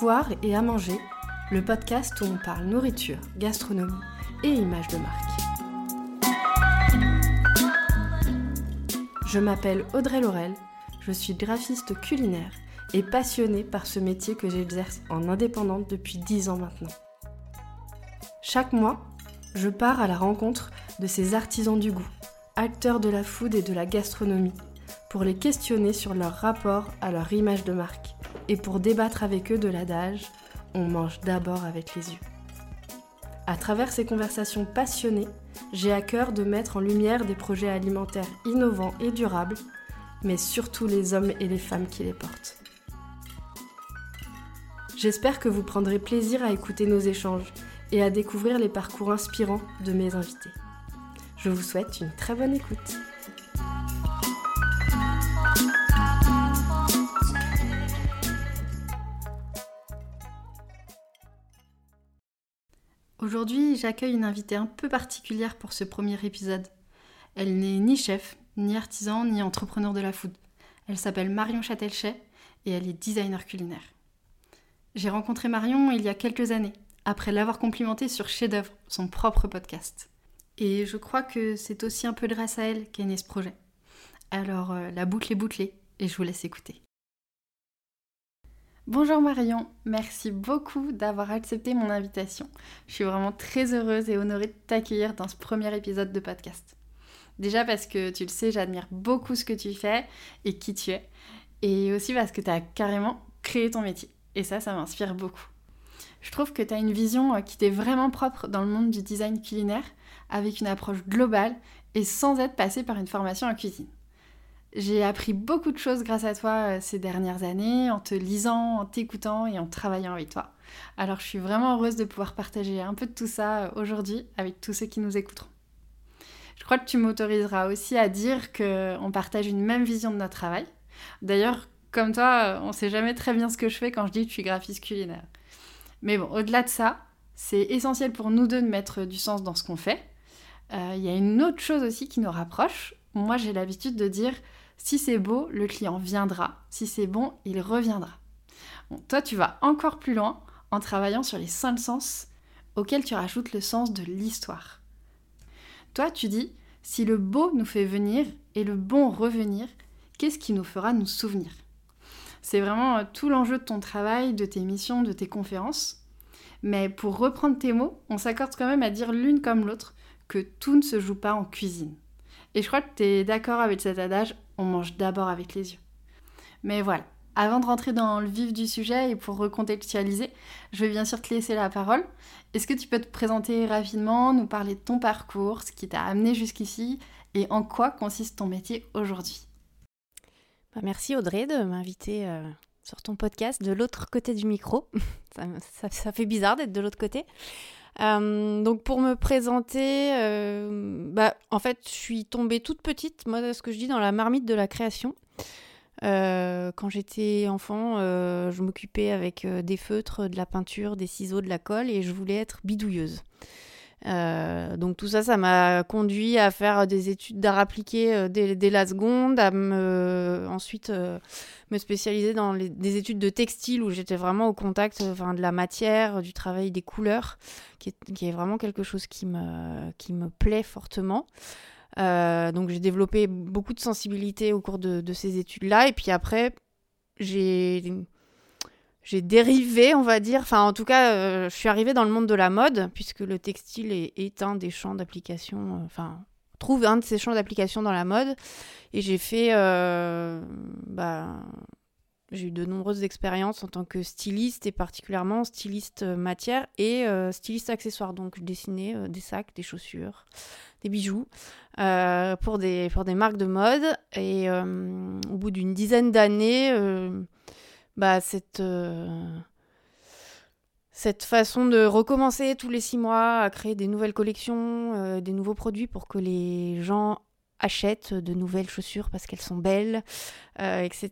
Avoir et à manger, le podcast où on parle nourriture, gastronomie et image de marque. Je m'appelle Audrey Laurel, je suis graphiste culinaire et passionnée par ce métier que j'exerce en indépendante depuis 10 ans maintenant. Chaque mois, je pars à la rencontre de ces artisans du goût, acteurs de la food et de la gastronomie, pour les questionner sur leur rapport à leur image de marque et pour débattre avec eux de l'adage on mange d'abord avec les yeux. À travers ces conversations passionnées, j'ai à cœur de mettre en lumière des projets alimentaires innovants et durables, mais surtout les hommes et les femmes qui les portent. J'espère que vous prendrez plaisir à écouter nos échanges et à découvrir les parcours inspirants de mes invités. Je vous souhaite une très bonne écoute. Aujourd'hui, j'accueille une invitée un peu particulière pour ce premier épisode. Elle n'est ni chef, ni artisan, ni entrepreneur de la food. Elle s'appelle Marion Châtelchet et elle est designer culinaire. J'ai rencontré Marion il y a quelques années, après l'avoir complimentée sur Chef d'œuvre, son propre podcast. Et je crois que c'est aussi un peu grâce à elle qu'est né ce projet. Alors euh, la boucle est bouclée et je vous laisse écouter. Bonjour Marion, merci beaucoup d'avoir accepté mon invitation. Je suis vraiment très heureuse et honorée de t'accueillir dans ce premier épisode de podcast. Déjà parce que tu le sais, j'admire beaucoup ce que tu fais et qui tu es. Et aussi parce que tu as carrément créé ton métier. Et ça, ça m'inspire beaucoup. Je trouve que tu as une vision euh, qui t'est vraiment propre dans le monde du design culinaire, avec une approche globale et sans être passé par une formation en cuisine. J'ai appris beaucoup de choses grâce à toi euh, ces dernières années, en te lisant, en t'écoutant et en travaillant avec toi. Alors je suis vraiment heureuse de pouvoir partager un peu de tout ça euh, aujourd'hui avec tous ceux qui nous écouteront. Je crois que tu m'autoriseras aussi à dire qu'on partage une même vision de notre travail. D'ailleurs, comme toi, euh, on ne sait jamais très bien ce que je fais quand je dis que je suis graphiste culinaire. Mais bon, au-delà de ça, c'est essentiel pour nous deux de mettre du sens dans ce qu'on fait. Il y a une autre chose aussi qui nous rapproche. Moi, j'ai l'habitude de dire si c'est beau, le client viendra. Si c'est bon, il reviendra. toi, tu vas encore plus loin en travaillant sur les cinq sens auxquels tu rajoutes le sens de l'histoire. Toi, tu dis, si le beau nous fait venir et le bon revenir, qu'est-ce qui nous fera nous souvenir? C'est vraiment euh, tout l'enjeu de ton travail, de tes missions, de tes conférences. Mais pour reprendre tes mots, on s'accorde quand même à dire l'une comme l'autre que tout ne se joue pas en cuisine. Et je crois que tu es d'accord avec cet adage, on mange d'abord avec les yeux. Mais voilà, avant de rentrer dans le vif du sujet et pour recontextualiser, je vais bien sûr te laisser la parole. Est-ce que tu peux te présenter rapidement, nous parler de ton parcours, ce qui t'a amené jusqu'ici et en quoi consiste ton métier aujourd'hui? Bah, Merci Audrey de m'inviter euh, sur ton podcast de l'autre côté du micro. ça, fait bizarre d'être de l'autre côté. Euh, donc pour me présenter, euh, bah, en fait, je suis tombée toute petite, moi, ce que je dis, dans la marmite de la création. Euh, quand j'étais enfant, je m'occupais avec des feutres, de la peinture, des ciseaux, de la colle, et je voulais être bidouilleuse. Euh, donc tout ça, ça m'a conduit à faire des études d'art appliqué euh, dès, la seconde, à me, ensuite euh, me spécialiser dans des études de textile où j'étais vraiment au contact de la matière, du travail des couleurs, qui est, vraiment quelque chose qui me, qui me plaît fortement. donc j'ai développé beaucoup de sensibilité au cours de ces études-là. Et puis après, j'ai j'ai dérivé, on va dire. Enfin, en tout cas, euh, je suis arrivée dans le monde de la mode, puisque le textile est, un des champs d'application. Euh, enfin, trouve un de ces champs d'application dans la mode. Et j'ai fait. Euh, bah, j'ai eu de nombreuses expériences en tant que styliste et particulièrement styliste matière et styliste accessoire. Donc, je dessinais des sacs, des chaussures, des bijoux pour, des, pour des marques de mode. Et au bout d'une dizaine d'années bah, cette, euh, cette façon de recommencer tous les six mois à créer des nouvelles collections, euh, des nouveaux produits pour que les gens achètent de nouvelles chaussures parce qu'elles sont belles, euh, etc.,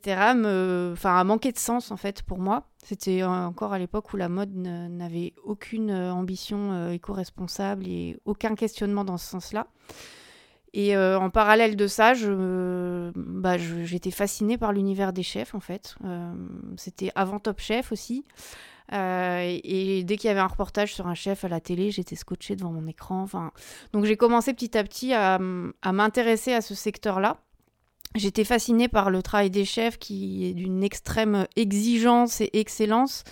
enfin, a manqué de sens en fait pour moi. C'était encore à l'époque où la mode n'avait aucune ambition éco-responsable et aucun questionnement dans ce sens-là. Et euh, en parallèle de ça, bah, j'étais fascinée par l'univers des chefs, en fait. Euh, c'était avant Top Chef aussi. Euh, et, dès qu'il y avait un reportage sur un chef à la télé, j'étais scotchée devant mon écran. Enfin, donc j'ai commencé petit à petit à, m'intéresser à ce secteur-là. J'étais fascinée par le travail des chefs qui est d'une extrême exigence et excellence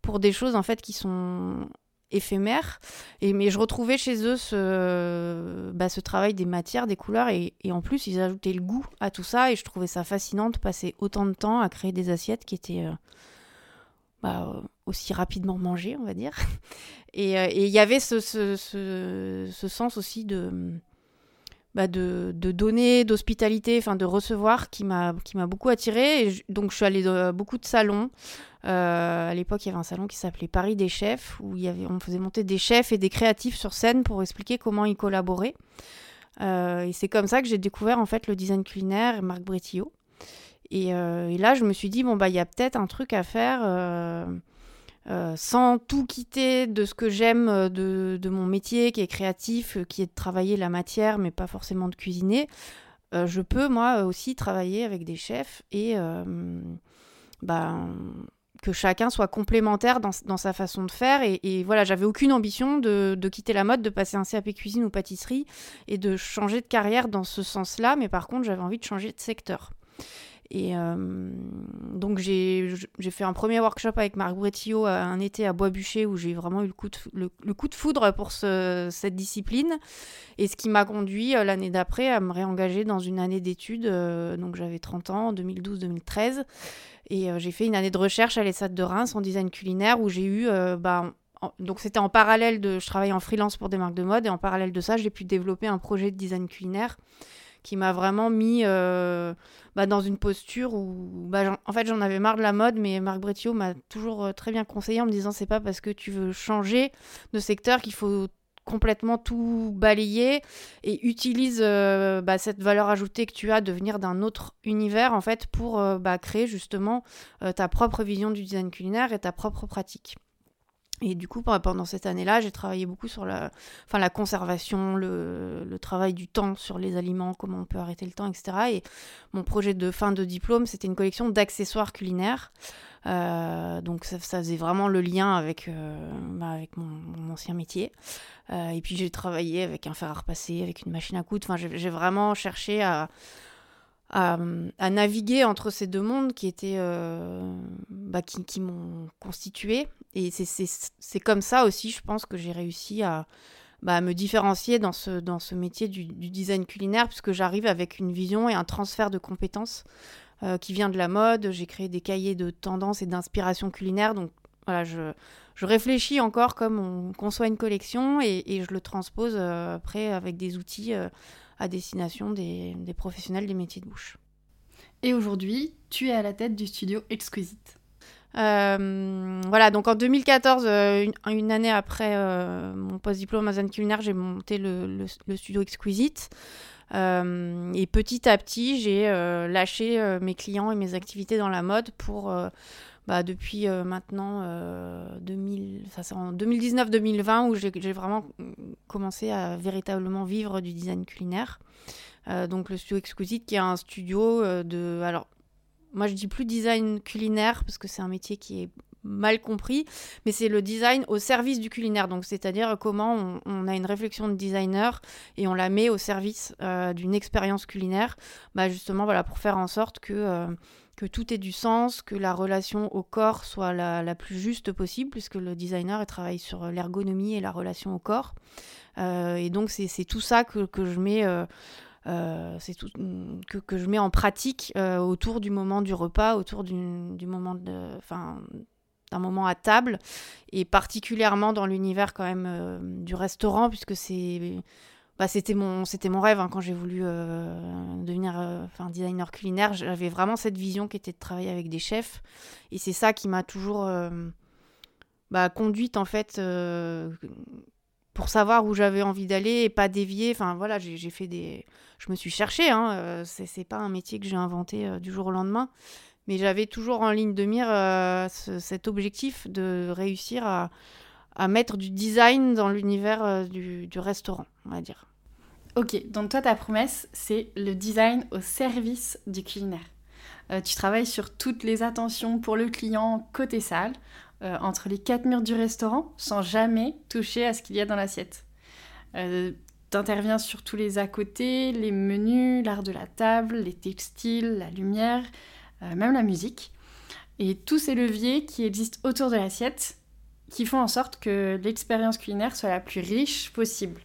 pour des choses en fait qui sont éphémère. Et, mais je retrouvais chez eux ce, bah, ce travail des matières, des couleurs, et, en plus, ils ajoutaient le goût à tout ça, et je trouvais ça fascinant de passer autant de temps à créer des assiettes qui étaient euh, bah, aussi rapidement mangées, on va dire. Euh, et il y avait ce, ce, ce, sens aussi de bah de, de, donner, d'hospitalité, enfin de recevoir, qui m'a beaucoup attiré. donc je suis allée dans beaucoup de salons. Euh, à l'époque, il y avait un salon qui s'appelait Paris des chefs, où il y avait, on faisait monter des chefs et des créatifs sur scène pour expliquer comment ils collaboraient. Euh, et c'est comme ça que j'ai découvert en fait le design culinaire et Marc Bretillot. Et, euh, et, là, je me suis dit, bon, bah, il y a peut-être un truc à faire euh, sans tout quitter de ce que j'aime euh, de, mon métier qui est créatif, euh, qui est de travailler la matière, mais pas forcément de cuisiner, je peux moi aussi travailler avec des chefs et ben, que chacun soit complémentaire dans, sa façon de faire. Et, voilà, j'avais aucune ambition de, de, quitter la mode, de passer un CAP cuisine ou pâtisserie et de changer de carrière dans ce sens-là, mais par contre, j'avais envie de changer de secteur. Et euh, donc j'ai fait un premier workshop avec Marc Bretillot un été à Bois-Bûcher où j'ai vraiment eu le coup, de, foudre pour ce, cette discipline. Et ce qui m'a conduit euh, l'année d'après à me réengager dans une année d'études. Euh, donc j'avais 30 ans, 2012-2013. Et j'ai fait une année de recherche à l'ESAT de Reims en design culinaire où j'ai eu... Bah, donc c'était en parallèle de... Je travaillais en freelance pour des marques de mode et en parallèle de ça, j'ai pu développer un projet de design culinaire qui m'a vraiment mis euh, bah, dans une posture où, bah, en fait, j'en avais marre de la mode, mais Marc Bretillot m'a toujours euh, très bien conseillé en me disant c'est pas parce que tu veux changer de secteur qu'il faut complètement tout balayer et utilise euh, bah, cette valeur ajoutée que tu as de venir d'un autre univers en fait pour créer justement ta propre vision du design culinaire et ta propre pratique. Et du coup, pendant cette année-là, j'ai travaillé beaucoup sur la, enfin, la conservation, le, le, travail du temps sur les aliments, comment on peut arrêter le temps, etc. Et mon projet de fin de diplôme, c'était une collection d'accessoires culinaires. Euh, donc ça, faisait vraiment le lien avec, euh, bah, avec mon, ancien métier. Euh, et puis j'ai travaillé avec un fer à repasser, avec une machine à coudre. Enfin, j'ai vraiment cherché à, à, naviguer entre ces deux mondes qui bah, qui, qui m'ont constitué et c'est comme ça aussi, je pense, que j'ai réussi à, bah, me différencier dans ce, dans ce métier du, design culinaire, puisque j'arrive avec une vision et un transfert de compétences euh, qui vient de la mode. J'ai créé des cahiers de tendances et d'inspiration culinaire. Donc voilà, je, je, réfléchis encore comme on conçoit une collection et, et je le transpose euh, après avec des outils euh, à destination des, des professionnels des métiers de bouche. Et aujourd'hui, tu es à la tête du studio Exquisite. Euh, voilà, donc en 2014, euh, une, année après euh, mon post-diplôme à culinaire, j'ai monté le, studio Exquisite. et petit à petit, j'ai lâché mes clients et mes activités dans la mode pour, bah, depuis maintenant 2000, ça en 2019-2020 où j'ai vraiment commencé à véritablement vivre du design culinaire. donc le studio Exquisite qui est un studio de... Alors moi je dis plus design culinaire parce que c'est un métier qui est mal compris, mais c'est le design au service du culinaire. Donc, c'est-à-dire comment on, a une réflexion de designer et on la met au service euh, d'une expérience culinaire, bah justement, pour faire en sorte que, euh, que tout ait du sens, que la relation au corps soit la, plus juste possible, puisque le designer travaille sur l'ergonomie et la relation au corps. Euh, et donc, c'est tout ça que je mets euh, c'est tout que, que, je mets en pratique euh, autour du moment du repas, autour du, moment enfin, d'un moment à table, et particulièrement dans l'univers quand même euh, du restaurant, puisque c'est bah, c'était mon c'était mon rêve hein, quand j'ai voulu devenir enfin designer culinaire j'avais vraiment cette vision qui était de travailler avec des chefs et c'est ça qui m'a toujours bah, conduite en fait pour savoir où j'avais envie d'aller et pas dévier. Enfin voilà, j'ai fait des. Je me suis cherchée, hein. Euh, c'est pas un métier que j'ai inventé euh, du jour au lendemain. Mais j'avais toujours en ligne de mire euh, cet objectif de réussir à, mettre du design dans l'univers du, restaurant, on va dire. Ok, donc toi ta promesse c'est le design au service du culinaire. Tu travailles sur toutes les attentions pour le client côté salle, euh, entre les quatre murs du restaurant, sans jamais toucher à ce qu'il y a dans l'assiette. Euh, tu interviens sur tous les à côté, les menus, l'art de la table, les textiles, la lumière, même la musique. Et tous ces leviers qui existent autour de l'assiette, qui font en sorte que l'expérience culinaire soit la plus riche possible.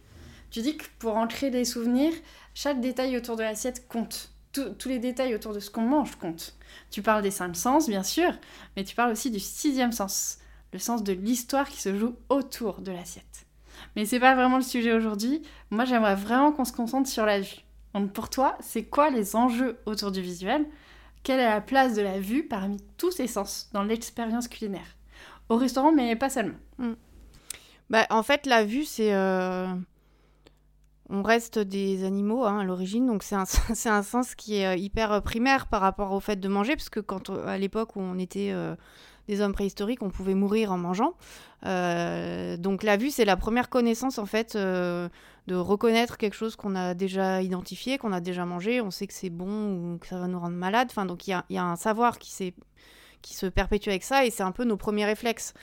Tu dis que pour ancrer des souvenirs, chaque détail autour de l'assiette compte. Tous les détails autour de ce qu'on mange comptent. Tu parles des cinq sens, bien sûr, mais tu parles aussi du sixième sens, le sens de l'histoire qui se joue autour de l'assiette. Mais c'est pas vraiment le sujet aujourd'hui. Moi, j'aimerais vraiment qu'on se concentre sur la vue. Donc pour toi, c'est quoi les enjeux autour du visuel? Quelle est la place de la vue parmi tous ces sens dans l'expérience culinaire? Au restaurant, mais pas seulement. Hmm. Bah, en fait, la vue, c'est... Euh, on reste des animaux hein, à l'origine, donc c'est un, sens qui est euh, hyper euh, primaire par rapport au fait de manger, parce que quand à l'époque où on était euh, des hommes préhistoriques, on pouvait mourir en mangeant. donc la vue, c'est la première connaissance en fait de reconnaître quelque chose qu'on a déjà identifié, qu'on a déjà mangé, on sait que c'est bon ou que ça va nous rendre malade. Enfin, donc il y, y a, un savoir qui s'est qui se perpétue avec ça et c'est un peu nos premiers réflexes.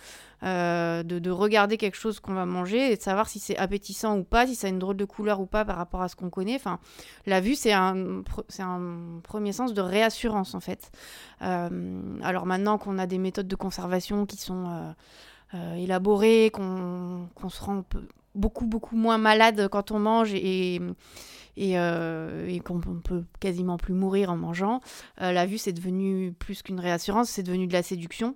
Euh, de, regarder quelque chose qu'on va manger et de savoir si c'est appétissant ou pas, si ça a une drôle de couleur ou pas par rapport à ce qu'on connaît. Enfin, la vue, c'est un, c'est un premier sens de réassurance en fait. Euh, alors maintenant qu'on a des méthodes de conservation qui sont euh, élaborées, qu'on, se rend beaucoup beaucoup moins malade quand on mange et, qu'on peut quasiment plus mourir en mangeant. la vue, c'est devenu plus qu'une réassurance, c'est devenu de la séduction.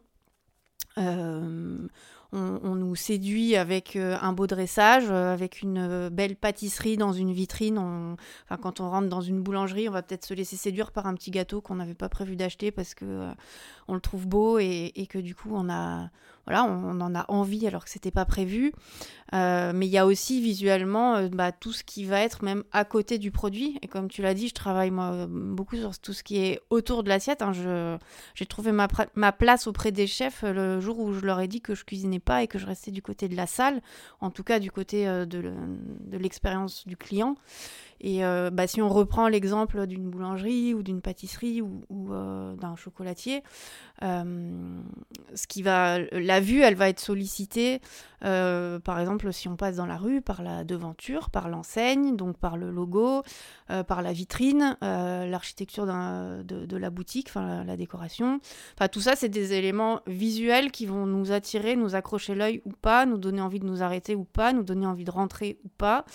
Euh, on, nous séduit avec euh, un beau dressage, euh, avec une belle pâtisserie dans une vitrine. Quand on rentre dans une boulangerie, on va peut-être se laisser séduire par un petit gâteau qu'on n'avait pas prévu d'acheter parce que on le trouve beau et, et, que du coup on a, on, en a envie alors que c'était pas prévu. Euh, mais il y a aussi visuellement euh, bah, tout ce qui va être même à côté du produit. Et comme tu l'as dit, je travaille moi beaucoup sur tout ce qui est autour de l'assiette. Hein. J'ai trouvé ma, ma, place auprès des chefs euh, le jour où je leur ai dit que je cuisinais pas et que je restais du côté de la salle, en tout cas du côté de l'expérience du client. Et euh, bah, si on reprend l'exemple d'une boulangerie ou d'une pâtisserie ou, euh, d'un chocolatier, euh, ce qui va, la vue, elle va être sollicitée, par exemple, si on passe dans la rue, par la devanture, par l'enseigne, donc par le logo, par la vitrine, l'architecture de, la boutique, enfin la, décoration. Enfin, tout ça, c'est des éléments visuels qui vont nous attirer, nous accrocher l'œil ou pas, nous donner envie de nous arrêter ou pas, nous donner envie de rentrer ou pas.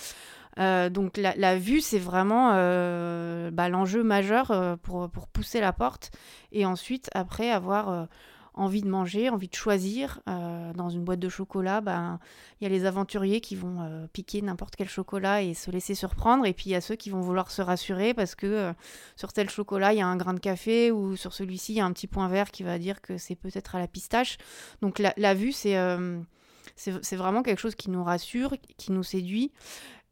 Euh, donc la, vue, c'est vraiment euh, bah, l'enjeu majeur euh, pour, pour, pousser la porte. Et ensuite, après, avoir envie de manger, envie de choisir. dans une boîte de chocolat, ben, il y a les aventuriers qui vont piquer n'importe quel chocolat et se laisser surprendre. Et puis il y a ceux qui vont vouloir se rassurer parce que sur tel chocolat, il y a un grain de café ou sur celui-ci, il y a un petit point vert qui va dire que c'est peut-être à la pistache. Donc la, la vue, c'est... c'est vraiment quelque chose qui nous rassure, qui nous séduit.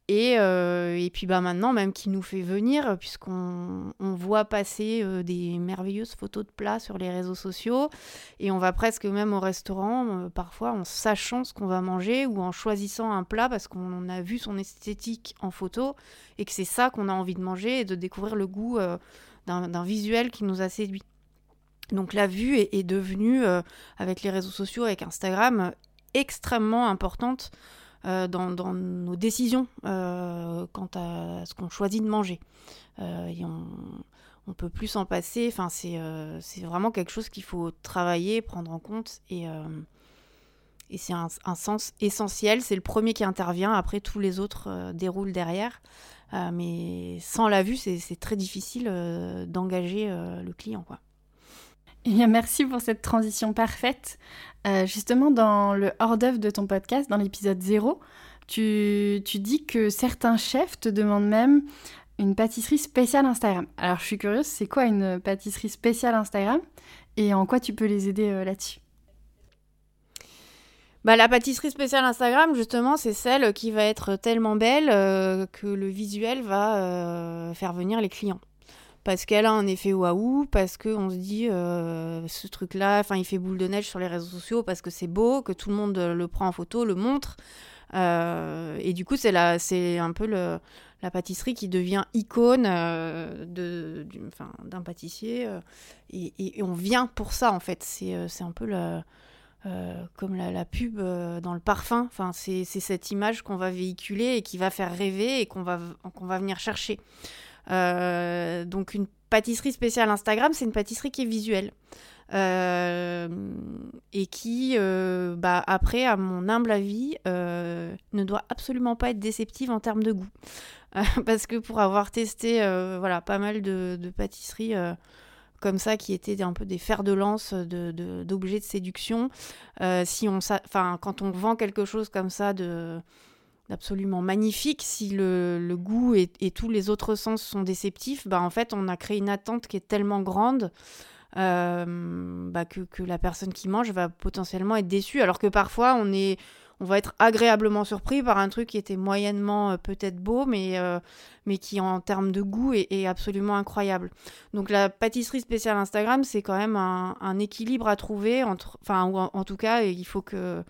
Et, euh, et, puis bah maintenant, même qui nous fait venir, puisqu'on on voit passer euh, des merveilleuses photos de plats sur les réseaux sociaux, et on va presque même au restaurant, euh, parfois en sachant ce qu'on va manger ou en choisissant un plat parce qu'on a vu son esthétique en photo, et que c'est ça qu'on a envie de manger et de découvrir le goût d'un visuel qui nous a séduit. Donc la vue est, est devenue, avec les réseaux sociaux, avec Instagram, extrêmement importante. Euh, dans, nos décisions euh, quant à ce qu'on choisit de manger. Euh, et on, on peut plus s'en passer. Enfin, c'est vraiment quelque chose qu'il faut travailler, prendre en compte. Et, et c'est un, sens essentiel. C'est le premier qui intervient. Après, tous les autres déroulent derrière. mais sans la vue, c'est très difficile d'engager le client. Eh merci pour cette transition parfaite. Euh, justement, dans le hors-d'œuvre de ton podcast, dans l'épisode 0, tu, dis que certains chefs te demandent même une pâtisserie spéciale Instagram. Alors, je suis curieuse, c'est quoi une pâtisserie spéciale Instagram et en quoi tu peux les aider euh, là-dessus? Bah, la pâtisserie spéciale Instagram, justement, c'est celle qui va être tellement belle euh, que le visuel va faire venir les clients parce qu'elle a un effet waouh, parce qu'on se dit euh, ce truc-là, enfin il fait boule de neige sur les réseaux sociaux parce que c'est beau, que tout le monde le prend en photo, le montre. et du coup, c'est un peu la pâtisserie qui devient icône de, d'un pâtissier. Et, on vient pour ça, en fait. C'est, un peu le, comme la, pub dans le parfum. Enfin, c'est, cette image qu'on va véhiculer et qui va faire rêver et qu'on va venir chercher. Donc, une pâtisserie spéciale Instagram, c'est une pâtisserie qui est visuelle. Euh, et qui, euh, bah, après, à mon humble avis, euh, ne doit absolument pas être déceptive en termes de goût. parce que pour avoir testé voilà, pas mal de, pâtisseries comme ça, qui étaient un peu des fers de lance d'objets de, séduction, quand on vend quelque chose comme ça de absolument magnifique. Si le, goût et, tous les autres sens sont déceptifs, bah en fait, on a créé une attente qui est tellement grande euh, bah que, que, la personne qui mange va potentiellement être déçue. Alors que parfois, on est on va être agréablement surpris par un truc qui était moyennement euh, peut-être beau, mais, euh, mais qui en termes de goût est, absolument incroyable. Donc la pâtisserie spéciale Instagram, c'est quand même un, équilibre à trouver, entre, enfin en, tout cas, il faut que,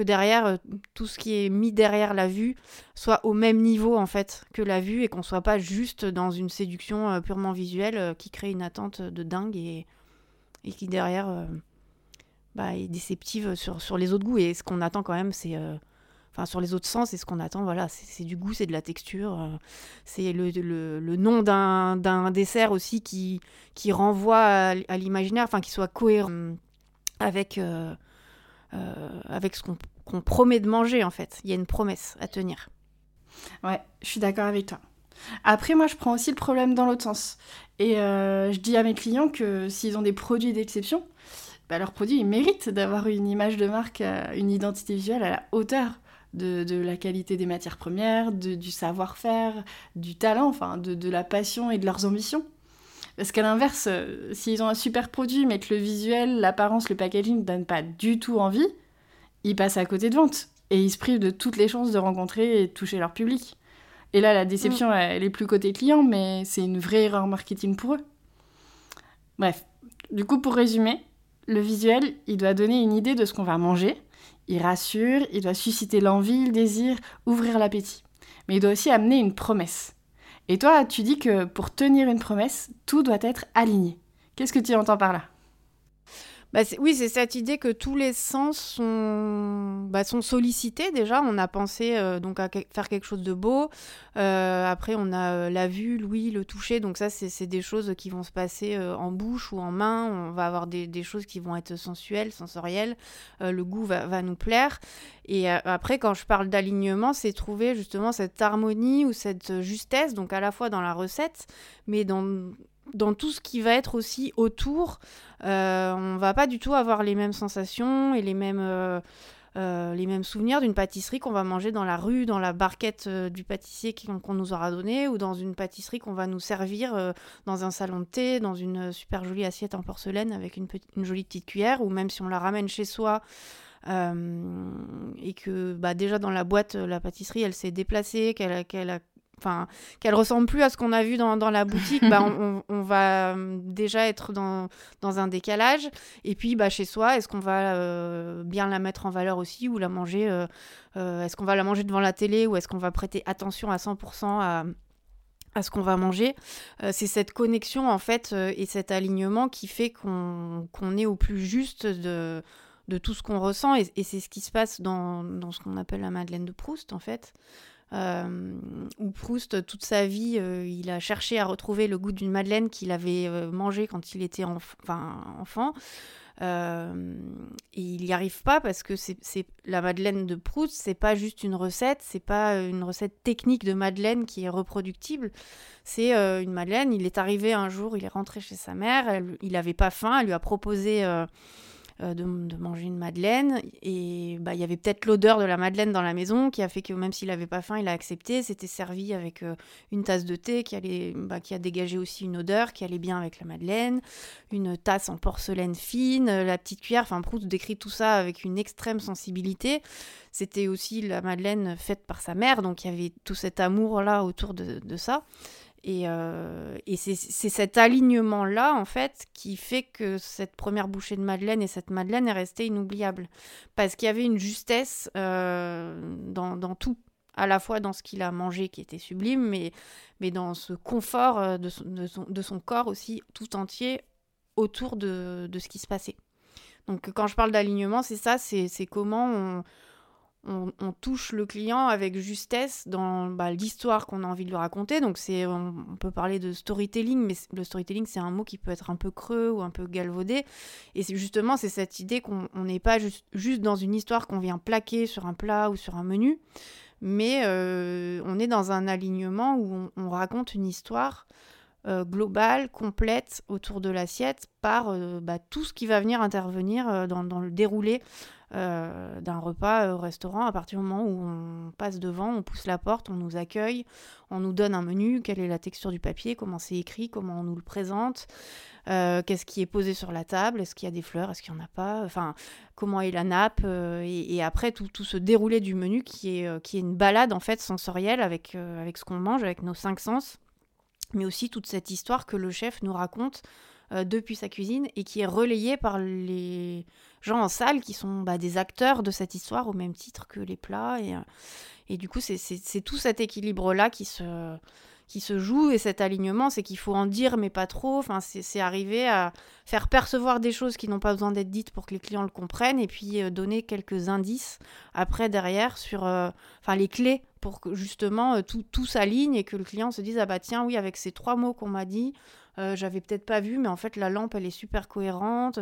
derrière, euh, tout ce qui est mis derrière la vue soit au même niveau en fait que la vue et qu'on soit pas juste dans une séduction purement visuelle qui crée une attente de dingue et qui derrière bah, est déceptive sur, sur les autres goûts. Et ce qu'on attend quand même, c'est. Euh, enfin, sur les autres sens, c'est ce qu'on attend. Voilà, c'est du goût, c'est de la texture. Euh, c'est le, le, le, nom d'un dessert aussi qui, qui renvoie à, l'imaginaire, enfin, qui soit cohérent avec, euh, avec ce qu'on promet de manger, en fait. Il y a une promesse à tenir. Ouais, je suis d'accord avec toi. Après, moi, je prends aussi le problème dans l'autre sens. Et je dis à mes clients que s'ils ont des produits d'exception, bah, leurs produits ils méritent d'avoir une image de marque, euh, une identité visuelle à la hauteur de, la qualité des matières premières, du savoir-faire, du talent, enfin de, la passion et de leurs ambitions. Parce qu'à l'inverse, euh, s'ils ont un super produit mais que le visuel, l'apparence, le packaging ne donnent pas du tout envie, ils passent à côté de vente et ils se privent de toutes les chances de rencontrer et de toucher leur public. Et là, la déception, mm. elle est plus côté client, mais c'est une vraie erreur marketing pour eux. Bref, du coup, pour résumer, le visuel, il doit donner une idée de ce qu'on va manger, il rassure, il doit susciter l'envie, le désir, ouvrir l'appétit. Mais il doit aussi amener une promesse. Et toi, tu dis que pour tenir une promesse, tout doit être aligné. Qu'est-ce que tu entends par là? Bah, oui, c'est cette idée que tous les sens sont, bah, sollicités déjà. On a pensé euh, donc à faire quelque chose de beau. Euh, après, on a euh, la vue, l'ouïe, le toucher. Donc ça, c'est des choses qui vont se passer en bouche ou en main. On va avoir des, des choses qui vont être sensuelles, sensorielles. le goût va, va, nous plaire. Et après, quand je parle d'alignement, c'est trouver justement cette harmonie ou cette justesse, donc à la fois dans la recette, mais dans dans tout ce qui va être aussi autour, euh, on va pas du tout avoir les mêmes sensations et les mêmes, euh, euh, les mêmes souvenirs d'une pâtisserie qu'on va manger dans la rue, dans la barquette du pâtissier qu'on nous aura donné, ou dans une pâtisserie qu'on va nous servir dans un salon de thé, dans une super jolie assiette en porcelaine avec une, jolie petite cuillère, ou même si on la ramène chez soi. et que bah, déjà dans la boîte, la pâtisserie, elle s'est déplacée, qu'elle a enfin qu'elle ressemble plus à ce qu'on a vu dans, la boutique, bah, on, va euh, déjà être dans, un décalage. Et puis bah, chez soi, est-ce qu'on va euh, bien la mettre en valeur aussi ou la manger euh, Est-ce qu'on va la manger devant la télé ou est-ce qu'on va prêter attention à 100% à ce qu'on va manger? c'est cette connexion en fait et cet alignement qui fait qu'on est au plus juste de, tout ce qu'on ressent et, et c'est ce qui se passe dans, dans ce qu'on appelle la Madeleine de Proust en fait. Euh, où Proust, toute sa vie, euh, il a cherché à retrouver le goût d'une madeleine qu'il avait euh, mangé quand il était enfant. et il n'y arrive pas parce que c'est la madeleine de Proust, c'est pas juste une recette, c'est pas une recette technique de madeleine qui est reproductible. C'est une madeleine. Il est arrivé un jour, il est rentré chez sa mère, il n'avait pas faim, elle lui a proposé de, manger une madeleine. Et bah, il y avait peut-être l'odeur de la madeleine dans la maison qui a fait que même s'il n'avait pas faim, il a accepté. C'était servi avec euh, une tasse de thé qui, allait, bah, qui a dégagé aussi une odeur qui allait bien avec la madeleine, une tasse en porcelaine fine, euh, la petite cuillère. Enfin, Proust décrit tout ça avec une extrême sensibilité. C'était aussi la madeleine faite par sa mère, donc il y avait tout cet amour-là autour de ça. Et, et c'est cet alignement-là, en fait, qui fait que cette première bouchée de Madeleine et cette Madeleine est restée inoubliable. Parce qu'il y avait une justesse dans, dans, tout à la fois dans ce qu'il a mangé qui était sublime, mais, mais dans ce confort euh, de son, de, son, corps aussi tout entier autour de, de, ce qui se passait. Donc quand je parle d'alignement, c'est ça, c'est comment on, touche le client avec justesse dans bah, l'histoire qu'on a envie de lui raconter. Donc c'est, on, peut parler de storytelling, mais le storytelling c'est un mot qui peut être un peu creux ou un peu galvaudé. Et c'est justement c'est cette idée qu'on n'est pas juste, dans une histoire qu'on vient plaquer sur un plat ou sur un menu, mais euh, on est dans un alignement où on, raconte une histoire euh, globale, complète autour de l'assiette par euh, bah, tout ce qui va venir intervenir dans, le déroulé d'un repas au restaurant. À partir du moment où on passe devant, on pousse la porte, on nous accueille, on nous donne un menu, quelle est la texture du papier, comment c'est écrit, comment on nous le présente, euh, qu'est-ce qui est posé sur la table, est-ce qu'il y a des fleurs, est-ce qu'il n'y en a pas, enfin, comment est la nappe, euh, et, après tout, tout ce déroulé du menu qui est, euh, qui est une balade en fait sensorielle avec, avec ce qu'on mange, avec nos cinq sens, mais aussi toute cette histoire que le chef nous raconte depuis sa cuisine et qui est relayée par les gens en salle qui sont bah, des acteurs de cette histoire au même titre que les plats. Et, et du coup, c'est tout cet équilibre-là qui se, qui se joue et cet alignement, c'est qu'il faut en dire mais pas trop. Enfin, c'est arriver à faire percevoir des choses qui n'ont pas besoin d'être dites pour que les clients le comprennent et puis euh, donner quelques indices après derrière sur euh, les clés pour que justement euh, tout, s'aligne et que le client se dise ah bah tiens oui avec ces trois mots qu'on m'a dit j'avais peut-être pas vu mais en fait la lampe elle est super cohérente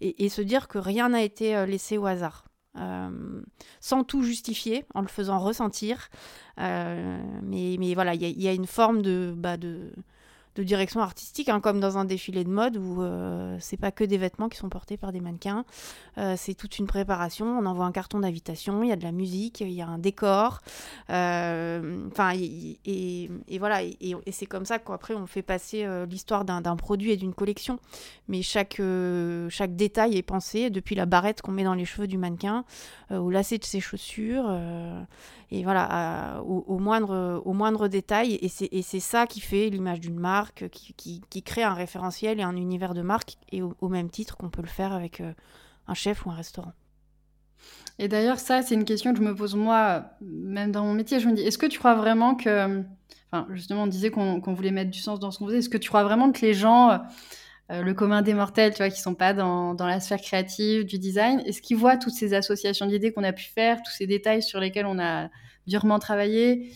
et se dire que rien n'a été laissé au hasard. Euh, sans tout justifier, en le faisant ressentir. Euh, mais, mais voilà, il y, y, a une forme de, bah, de, de direction artistique, hein, comme dans un défilé de mode où euh, c'est pas que des vêtements qui sont portés par des mannequins, euh, c'est toute une préparation. On envoie un carton d'invitation, il y a de la musique, il y a un décor, euh, enfin et, voilà et, c'est comme ça qu'après on fait passer l'histoire d'un produit et d'une collection. Mais chaque chaque détail est pensé depuis la barrette qu'on met dans les cheveux du mannequin au lacet de ses chaussures et voilà, au, moindre, au moindre détail. Et c'est ça qui fait l'image d'une marque, qui, crée un référentiel et un univers de marque, et au, même titre qu'on peut le faire avec euh, un chef ou un restaurant. Et d'ailleurs, ça, c'est une question que je me pose moi, même dans mon métier. Je me dis, est-ce que tu crois vraiment que. Enfin, justement, on disait qu'on voulait mettre du sens dans ce qu'on faisait. Est-ce que tu crois vraiment que les gens. Euh, le commun des mortels, tu vois, qui sont pas dans, dans la sphère créative, du design, est-ce qu'ils voient toutes ces associations d'idées qu'on a pu faire, tous ces détails sur lesquels on a durement travaillé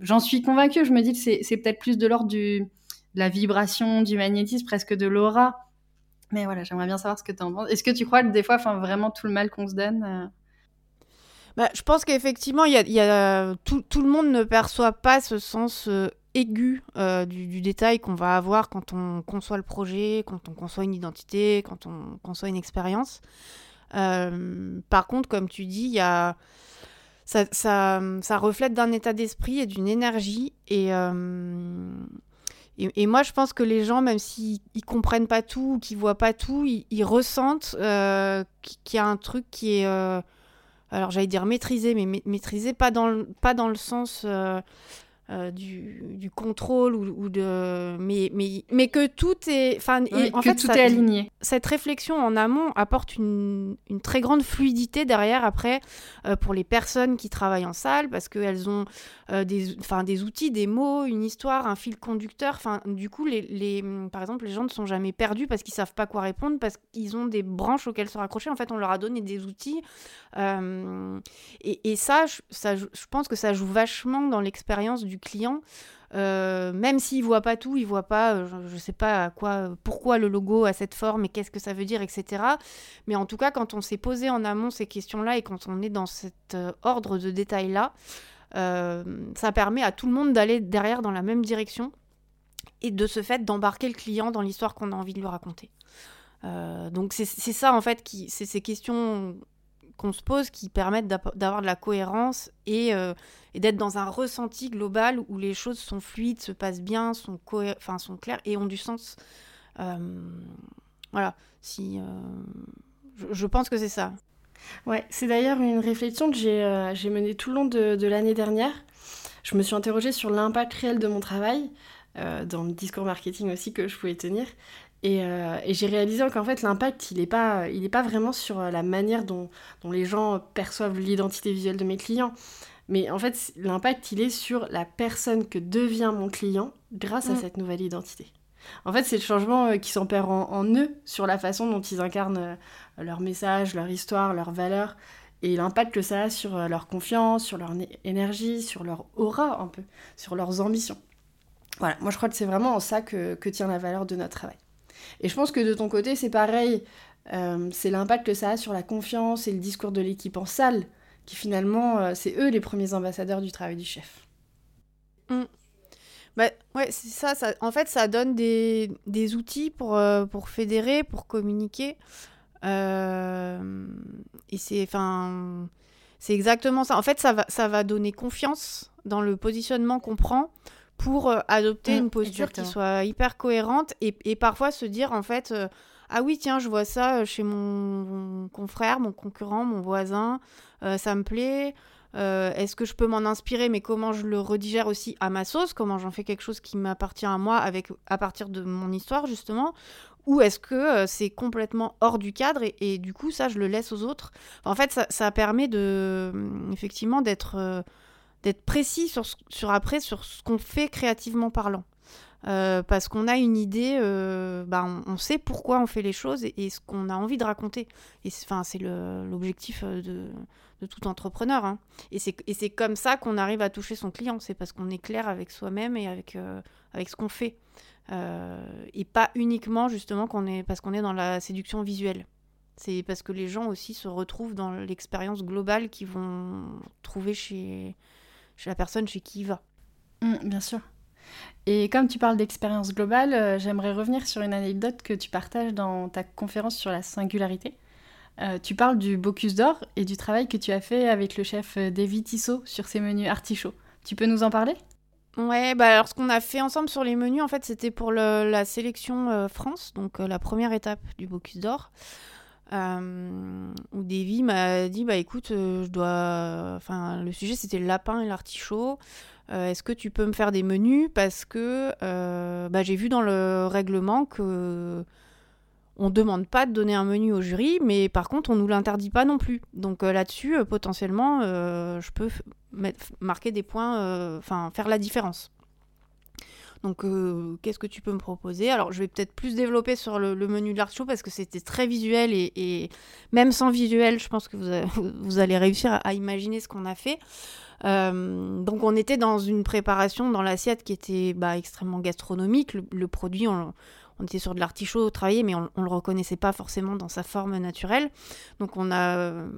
J'en suis convaincue, je me dis que c'est peut-être plus de l'ordre de la vibration, du magnétisme, presque de l'aura. Mais voilà, j'aimerais bien savoir ce que tu en penses. Est-ce que tu crois que des fois, enfin, vraiment tout le mal qu'on se donne euh bah, Je pense qu'effectivement, il y a, tout, le monde ne perçoit pas ce sens aigu euh, du, détail qu'on va avoir quand on conçoit le projet, quand on conçoit une identité, quand on conçoit une expérience. Euh, par contre, comme tu dis, il y a... ça, ça, ça reflète d'un état d'esprit et d'une énergie. Et, euh, et, moi, je pense que les gens, même s'ils ne comprennent pas tout, qu'ils voient pas tout, ils, ressentent qu'il y a un truc qui est... alors j'allais dire maîtrisé, mais maîtrisé pas dans pas dans le sens euh, du, du, contrôle ou, de mais, mais, mais que tout est enfin en fait tout est aligné. cette réflexion en amont apporte une, une très grande fluidité derrière après euh, pour les personnes qui travaillent en salle parce qu'elles ont euh, des enfin des outils des mots une histoire un fil conducteur. Enfin du coup les, les, par exemple les gens ne sont jamais perdus parce qu'ils savent pas quoi répondre parce qu'ils ont des branches auxquelles se raccrocher. En fait on leur a donné des outils et, et, ça, ça je pense que ça joue vachement dans l'expérience du client. Euh, même s'il voit pas tout, il voit pas, euh, je, ne sais pas quoi, pourquoi le logo a cette forme et qu'est-ce que ça veut dire, etc. Mais en tout cas, quand on s'est posé en amont ces questions-là et quand on est dans cet euh, ordre de détails-là, ça permet à tout le monde d'aller derrière dans la même direction et de ce fait d'embarquer le client dans l'histoire qu'on a envie de lui raconter. donc c'est ça en fait, qui, c'est ces questions qu'on se pose qui permettent d'avoir de la cohérence et, euh, et d'être dans un ressenti global où les choses sont fluides, se passent bien, sont, enfin, claires et ont du sens. Euh, voilà, si, euh, je, pense que c'est ça. Ouais, c'est d'ailleurs une réflexion que j'ai menée tout le long de l'année dernière. je me suis interrogée sur l'impact réel de mon travail, dans le discours marketing aussi que je pouvais tenir. Et, j'ai réalisé qu'en fait, l'impact, il n'est pas, pas vraiment sur la manière dont, dont les gens perçoivent l'identité visuelle de mes clients. Mais en fait, l'impact, il est sur la personne que devient mon client grâce à mm. cette nouvelle identité. En fait, c'est le changement euh, qui s'opère en, eux sur la façon dont ils incarnent euh, leur message, leur histoire, leurs valeurs et l'impact que ça a sur euh, leur confiance, sur leur énergie, sur leur aura un peu, sur leurs ambitions. Voilà, moi je crois que c'est vraiment en ça que, tient la valeur de notre travail. Et je pense que de ton côté, c'est pareil, c'est l'impact que ça a sur la confiance et le discours de l'équipe en salle, qui finalement, c'est eux les premiers ambassadeurs du travail du chef. Mm. Bah, ouais, c'est ça, En fait, ça donne des, des outils pour, euh, pour fédérer, pour communiquer. Euh, et c'est, enfin, c'est exactement ça. En fait, ça va, ça va donner confiance dans le positionnement qu'on prend pour euh, adopter mmh, une posture qui soit hyper cohérente et, et, parfois se dire, en fait, ah oui, tiens, je vois ça chez mon, mon confrère, mon concurrent, mon voisin, ça me plaît. Euh, est-ce que je peux m'en inspirer, mais comment je le redigère aussi à ma sauce? Comment j'en fais quelque chose qui m'appartient à moi avec, à partir de mon histoire, justement? Ou est-ce que euh, c'est complètement hors du cadre et, du coup, ça, je le laisse aux autres En fait, ça, permet de, effectivement d'être euh, d'être précis sur, sur après sur ce qu'on fait créativement parlant. parce qu'on a une idée, bah, on, sait pourquoi on fait les choses et, ce qu'on a envie de raconter. Et c'est l'objectif de, de tout entrepreneur. Hein. Et c'est comme ça qu'on arrive à toucher son client. C'est parce qu'on est clair avec soi-même et avec, euh, avec ce qu'on fait. Euh, et pas uniquement justement est, parce qu'on est dans la séduction visuelle. C'est parce que les gens aussi se retrouvent dans l'expérience globale qu'ils vont trouver chez, chez la personne chez qui il va. Mmh, bien sûr. Et comme tu parles d'expérience globale, euh, j'aimerais revenir sur une anecdote que tu partages dans ta conférence sur la singularité. Euh, tu parles du Bocuse d'Or et du travail que tu as fait avec le chef euh, David Tissot sur ses menus artichauts. Tu peux nous en parler? Ouais, bah alors ce qu'on a fait ensemble sur les menus, en fait, c'était pour la sélection euh, France, donc la première étape du Bocuse d'Or. Où Davy m'a dit bah écoute je dois enfin le sujet c'était le lapin et l'artichaut est-ce que tu peux me faire des menus? Parce que bah, j'ai vu dans le règlement que on demande pas de donner un menu au jury, mais par contre, on nous l'interdit pas non plus. Donc euh, là-dessus, euh, potentiellement, euh, je peux marquer des points, enfin, faire la différence. Donc, qu'est-ce que tu peux me proposer? Alors, je vais peut-être plus développer sur le, menu de l'art parce que c'était très visuel et, même sans visuel, je pense que vous, allez réussir à, imaginer ce qu'on a fait. donc, on était dans une préparation dans l'assiette qui était bah, extrêmement gastronomique. Le, produit, on, était sur de l'artichaut travaillé, mais on ne le reconnaissait pas forcément dans sa forme naturelle. Donc on a euh,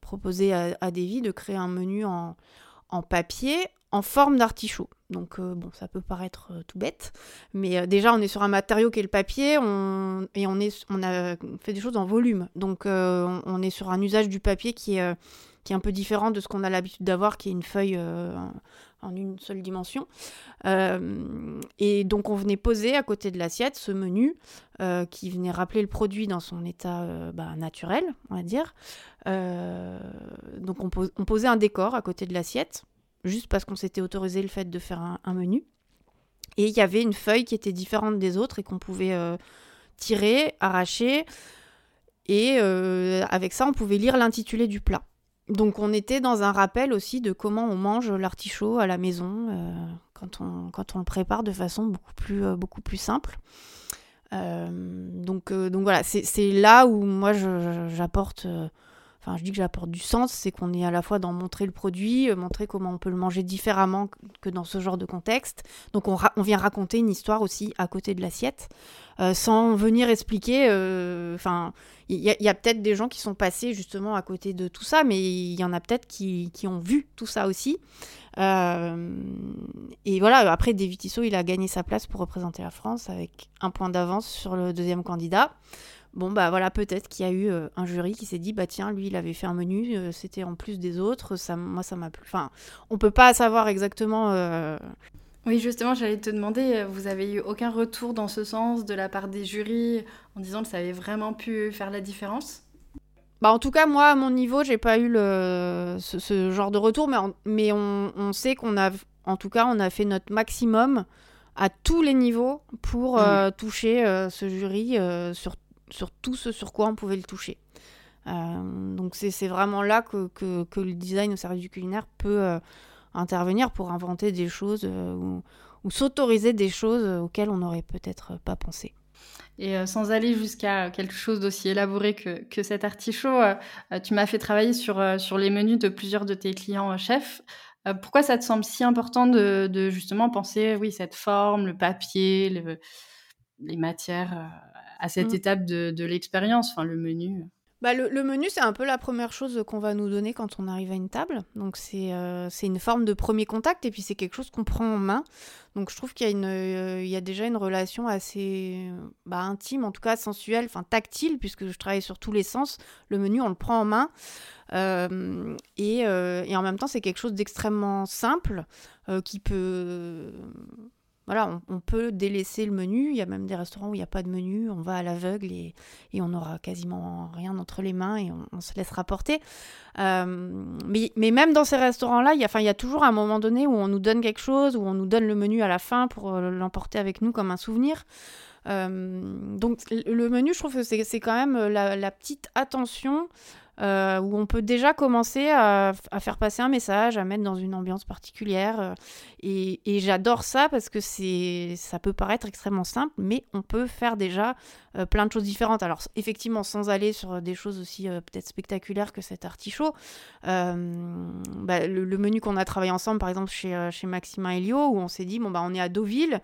proposé à, à Davy de créer un menu en, papier en forme d'artichaut. Donc euh, bon, ça peut paraître euh, tout bête, mais déjà on est sur un matériau qui est le papier, et on, est, on a fait des choses en volume. Donc on, est sur un usage du papier qui est, qui est un peu différent de ce qu'on a l'habitude d'avoir, qui est une feuille en une seule dimension. Euh, et donc on venait poser à côté de l'assiette ce menu euh, qui venait rappeler le produit dans son état euh, bah, naturel, on va dire. donc on, on, posait un décor à côté de l'assiette, juste parce qu'on s'était autorisé le fait de faire un, menu. Et il y avait une feuille qui était différente des autres et qu'on pouvait tirer, arracher. Et avec ça, on pouvait lire l'intitulé du plat. Donc on était dans un rappel aussi de comment on mange l'artichaut à la maison euh, quand, on, quand on le prépare de façon beaucoup plus, euh, beaucoup plus simple. Euh, donc, donc voilà, c'est là où moi j'apporte je dis que j'apporte du sens, c'est qu'on est à la fois dans montrer le produit, euh, montrer comment on peut le manger différemment que dans ce genre de contexte. Donc on, vient raconter une histoire aussi à côté de l'assiette, euh, sans venir expliquer. Euh, enfin, il y a, peut-être des gens qui sont passés justement à côté de tout ça, mais il y en a peut-être qui, ont vu tout ça aussi. et voilà, après, David Tissot, il a gagné sa place pour représenter la France avec un point d'avance sur le deuxième candidat. Bon, bah voilà, peut-être qu'il y a eu euh, un jury qui s'est dit, bah tiens, lui, il avait fait un menu, euh, c'était en plus des autres, ça, moi, ça m'a plu. Enfin, on peut pas savoir exactement. Euh, oui, justement, j'allais te demander, vous avez eu aucun retour dans ce sens de la part des jurys en disant que ça avait vraiment pu faire la différence? Bah en tout cas, moi, à mon niveau, j'ai pas eu le, ce, genre de retour, mais, mais on, on sait qu'on a, en tout cas, on a fait notre maximum à tous les niveaux pour mm. toucher ce jury sur, sur tout ce sur quoi on pouvait le toucher. donc c'est vraiment là que, que, le design au service du culinaire peut intervenir pour inventer des choses ou, ou s'autoriser des choses auxquelles on n'aurait peut-être pas pensé. Et euh, sans aller jusqu'à quelque chose d'aussi élaboré que, que, cet artichaut, euh, euh, tu m'as fait travailler sur, sur les menus de plusieurs de tes clients chefs. pourquoi ça te semble si important de, de, justement penser, oui, cette forme, le papier, les matières à cette mmh. étape de, de l'expérience, enfin le menu bah, le, menu, c'est un peu la première chose qu'on va nous donner quand on arrive à une table. Donc, c'est euh, une forme de premier contact et puis c'est quelque chose qu'on prend en main. Donc, je trouve qu'il y, euh, y a déjà une relation assez bah, intime, en tout cas sensuelle, enfin tactile, puisque je travaille sur tous les sens. Le menu, on le prend en main. Euh, et, et, en même temps, c'est quelque chose d'extrêmement simple qui peut on, peut délaisser le menu. Il y a même des restaurants où il n'y a pas de menu. On va à l'aveugle et, on n'aura quasiment rien entre les mains et on, se laissera porter. Euh, mais, même dans ces restaurants-là, il y, a, il y a toujours un moment donné où on nous donne quelque chose, où on nous donne le menu à la fin pour euh, l'emporter avec nous comme un souvenir. Euh, donc le menu, je trouve que c'est quand même la petite attention euh, où on peut déjà commencer à, faire passer un message, à mettre dans une ambiance particulière. Euh, et, j'adore ça parce que ça peut paraître extrêmement simple, mais on peut faire déjà euh, plein de choses différentes. Alors effectivement, sans aller sur des choses aussi peut-être spectaculaires que cet artichaut, bah, le, menu qu'on a travaillé ensemble, par exemple chez, chez Maximin Helio, où on s'est dit, bon, bah, on est à Deauville,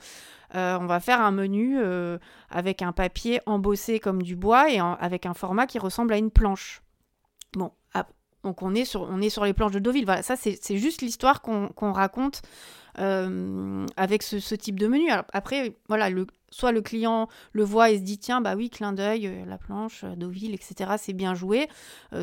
on va faire un menu avec un papier embossé comme du bois et avec un format qui ressemble à une planche. Bon, donc on est, sur, les planches de Deauville. Voilà, ça c'est juste l'histoire qu'on raconte euh, avec ce, type de menu. après, voilà, soit le client le voit et se dit tiens, bah oui, clin d'œil, euh, la planche, euh, Deauville, etc., c'est bien joué.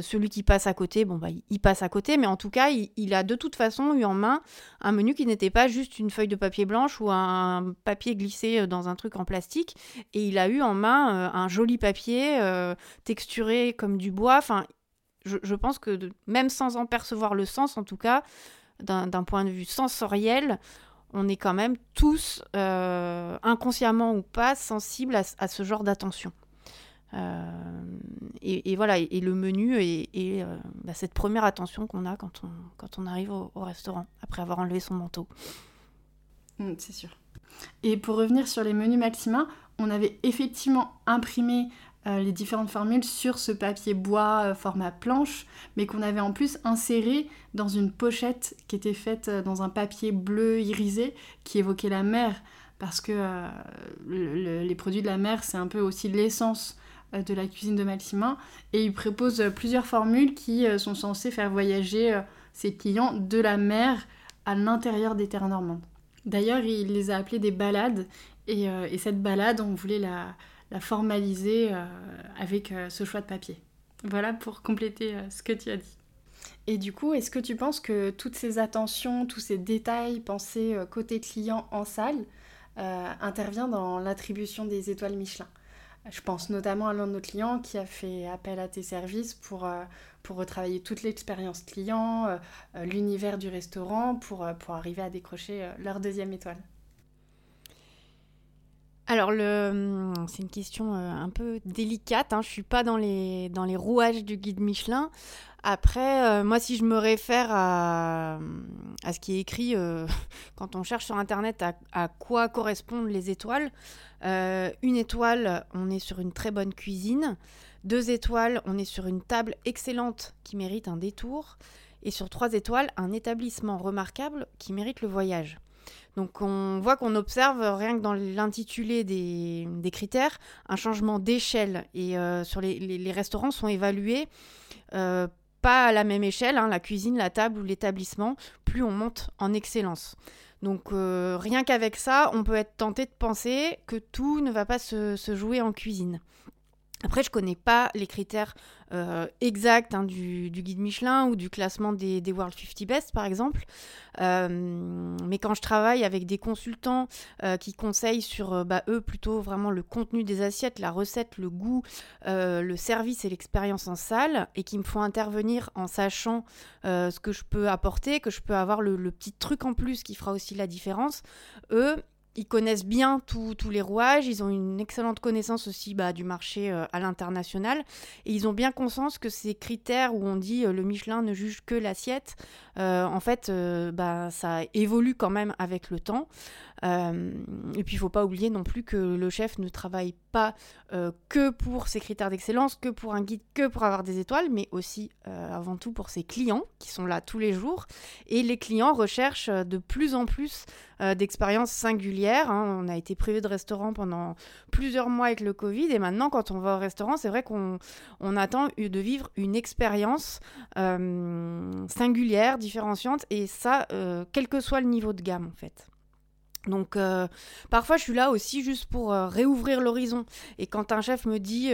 celui qui passe à côté, bon, bah il, passe à côté, mais en tout cas, il, a de toute façon eu en main un menu qui n'était pas juste une feuille de papier blanche ou un papier glissé dans un truc en plastique, et il a eu en main un joli papier texturé comme du bois. Enfin, je, pense que même sans en percevoir le sens, en tout cas, d'un point de vue sensoriel, on est quand même tous, euh, inconsciemment ou pas, sensibles à, ce genre d'attention. Euh, et, voilà, et, le menu et, euh, bah, cette première attention qu'on a quand on, quand on arrive au, restaurant, après avoir enlevé son manteau. Mmh, c'est sûr. Et pour revenir sur les menus Maxima, on avait effectivement imprimé euh, les différentes formules sur ce papier bois euh, format planche, mais qu'on avait en plus inséré dans une pochette qui était faite euh, dans un papier bleu irisé qui évoquait la mer, parce que les produits de la mer, c'est un peu aussi l'essence de la cuisine de Maximin, et il propose plusieurs formules qui sont censées faire voyager ses clients de la mer à l'intérieur des terres normandes. D'ailleurs, il les a appelées des balades, et, et cette balade, on voulait la la formaliser euh, avec euh, ce choix de papier. Voilà pour compléter euh, ce que tu as dit. Et du coup, est-ce que tu penses que toutes ces attentions, tous ces détails pensés côté client en salle interviennent dans l'attribution des étoiles Michelin? Je pense notamment à l'un de nos clients qui a fait appel à tes services pour, pour retravailler toute l'expérience client, l'univers du restaurant, pour, pour arriver à décrocher leur deuxième étoile. Alors, le... c'est une question euh, un peu délicate. Hein. Je ne suis pas dans les, dans les rouages du guide Michelin. Après, euh, moi, si je me réfère à, à ce qui est écrit euh, quand on cherche sur Internet à, à quoi correspondent les étoiles, une étoile, on est sur une très bonne cuisine. Deux étoiles, on est sur une table excellente qui mérite un détour. Et sur trois étoiles, un établissement remarquable qui mérite le voyage. Donc on voit qu'on observe rien que dans l'intitulé des, critères un changement d'échelle et euh, sur les, restaurants sont évalués euh, pas à la même échelle, hein, la cuisine, la table ou l'établissement, plus on monte en excellence. Donc euh, rien qu'avec ça, on peut être tenté de penser que tout ne va pas se, jouer en cuisine. Après, je connais pas les critères euh, exacts hein, du, guide Michelin ou du classement des, World 50 Best, par exemple. Euh, mais quand je travaille avec des consultants euh, qui conseillent sur, bah, eux, plutôt vraiment le contenu des assiettes, la recette, le goût, le service et l'expérience en salle, et qui me font intervenir en sachant ce que je peux apporter, que je peux avoir le, le petit truc en plus qui fera aussi la différence, eux, ils connaissent bien tous les rouages, ils ont une excellente connaissance aussi bah, du marché euh, à l'international, et ils ont bien conscience que ces critères où on dit euh, le Michelin ne juge que l'assiette, euh, en fait, bah, ça évolue quand même avec le temps. et puis, il ne faut pas oublier non plus que le chef ne travaille pas que pour ses critères d'excellence, que pour un guide, que pour avoir des étoiles, mais aussi avant tout pour ses clients qui sont là tous les jours. Et les clients recherchent de plus en plus d'expériences singulières. Hein. On a été privé de restaurant pendant plusieurs mois avec le Covid, et maintenant, quand on va au restaurant, c'est vrai qu'on on attend de vivre une expérience singulière, différenciante, et ça, euh, quel que soit le niveau de gamme en fait. Donc euh, parfois je suis là aussi juste pour euh, réouvrir l'horizon. Et quand un chef me dit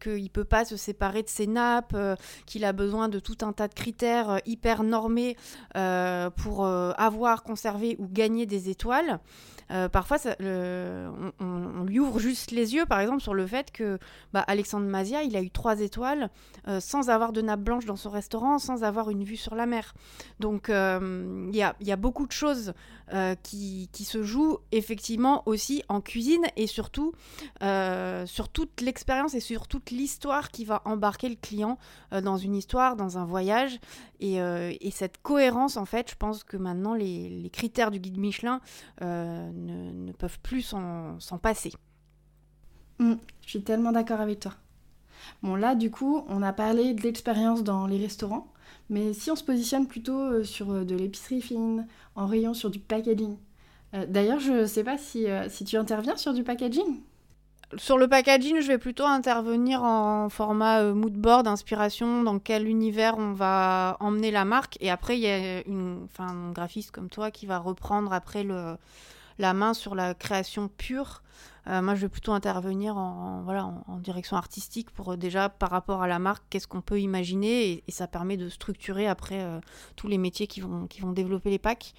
qu'il ne peut pas se séparer de ses nappes, qu'il a besoin de tout un tas de critères hyper normés pour avoir, conserver ou gagner des étoiles, euh, parfois, on, lui ouvre juste les yeux, par exemple, sur le fait que bah, Alexandre Mazia, il a eu trois étoiles euh, sans avoir de nappe blanche dans son restaurant, sans avoir une vue sur la mer. Donc, euh, il y, a, beaucoup de choses qui, se jouent effectivement aussi en cuisine et surtout sur toute l'expérience et sur toute l'histoire qui va embarquer le client dans une histoire, dans un voyage. Et, cette cohérence, en fait, je pense que maintenant, les, les critères du guide Michelin ne, peuvent plus s'en passer. Mm, je suis tellement d'accord avec toi. Bon là du coup on a parlé de l'expérience dans les restaurants, mais si on se positionne plutôt euh, sur euh, de l'épicerie fine, en rayon sur du packaging. Euh, d'ailleurs je sais pas si, si tu interviens sur du packaging sur le packaging, je vais plutôt intervenir en format moodboard, mood board, inspiration, dans quel univers on va emmener la marque. Et après, il y a une, enfin, un graphiste comme toi qui va reprendre après le, la main sur la création pure. Euh, moi, je vais plutôt intervenir en, voilà, en, direction artistique pour euh, déjà, par rapport à la marque, qu'est-ce qu'on peut imaginer et, ça permet de structurer après euh, tous les métiers qui vont, qui vont développer les packs.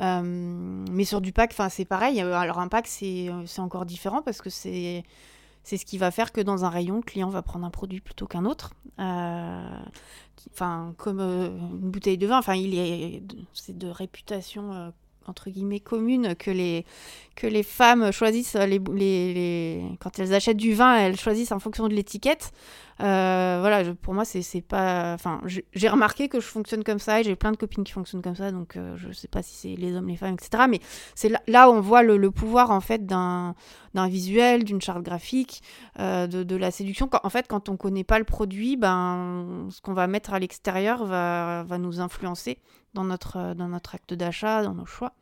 mais sur du pack, c'est pareil. Alors un pack, c'est encore différent parce que c'est ce qui va faire que dans un rayon, le client va prendre un produit plutôt qu'un autre. Enfin, comme une bouteille de vin. Enfin, il est, c'est de réputation entre guillemets commune que les, que les femmes choisissent les, les, quand elles achètent du vin, elles choisissent en fonction de l'étiquette. Euh, voilà, pour moi, c'est pas. Enfin, j'ai remarqué que je fonctionne comme ça et j'ai plein de copines qui fonctionnent comme ça, donc euh, je sais pas si c'est les hommes, les femmes, etc. Mais c'est là, où on voit le, pouvoir en fait d'un visuel, d'une charte graphique, euh, de, la séduction. en fait, quand on connaît pas le produit, ben, ce qu'on va mettre à l'extérieur va, va nous influencer dans notre, dans notre acte d'achat, dans nos choix.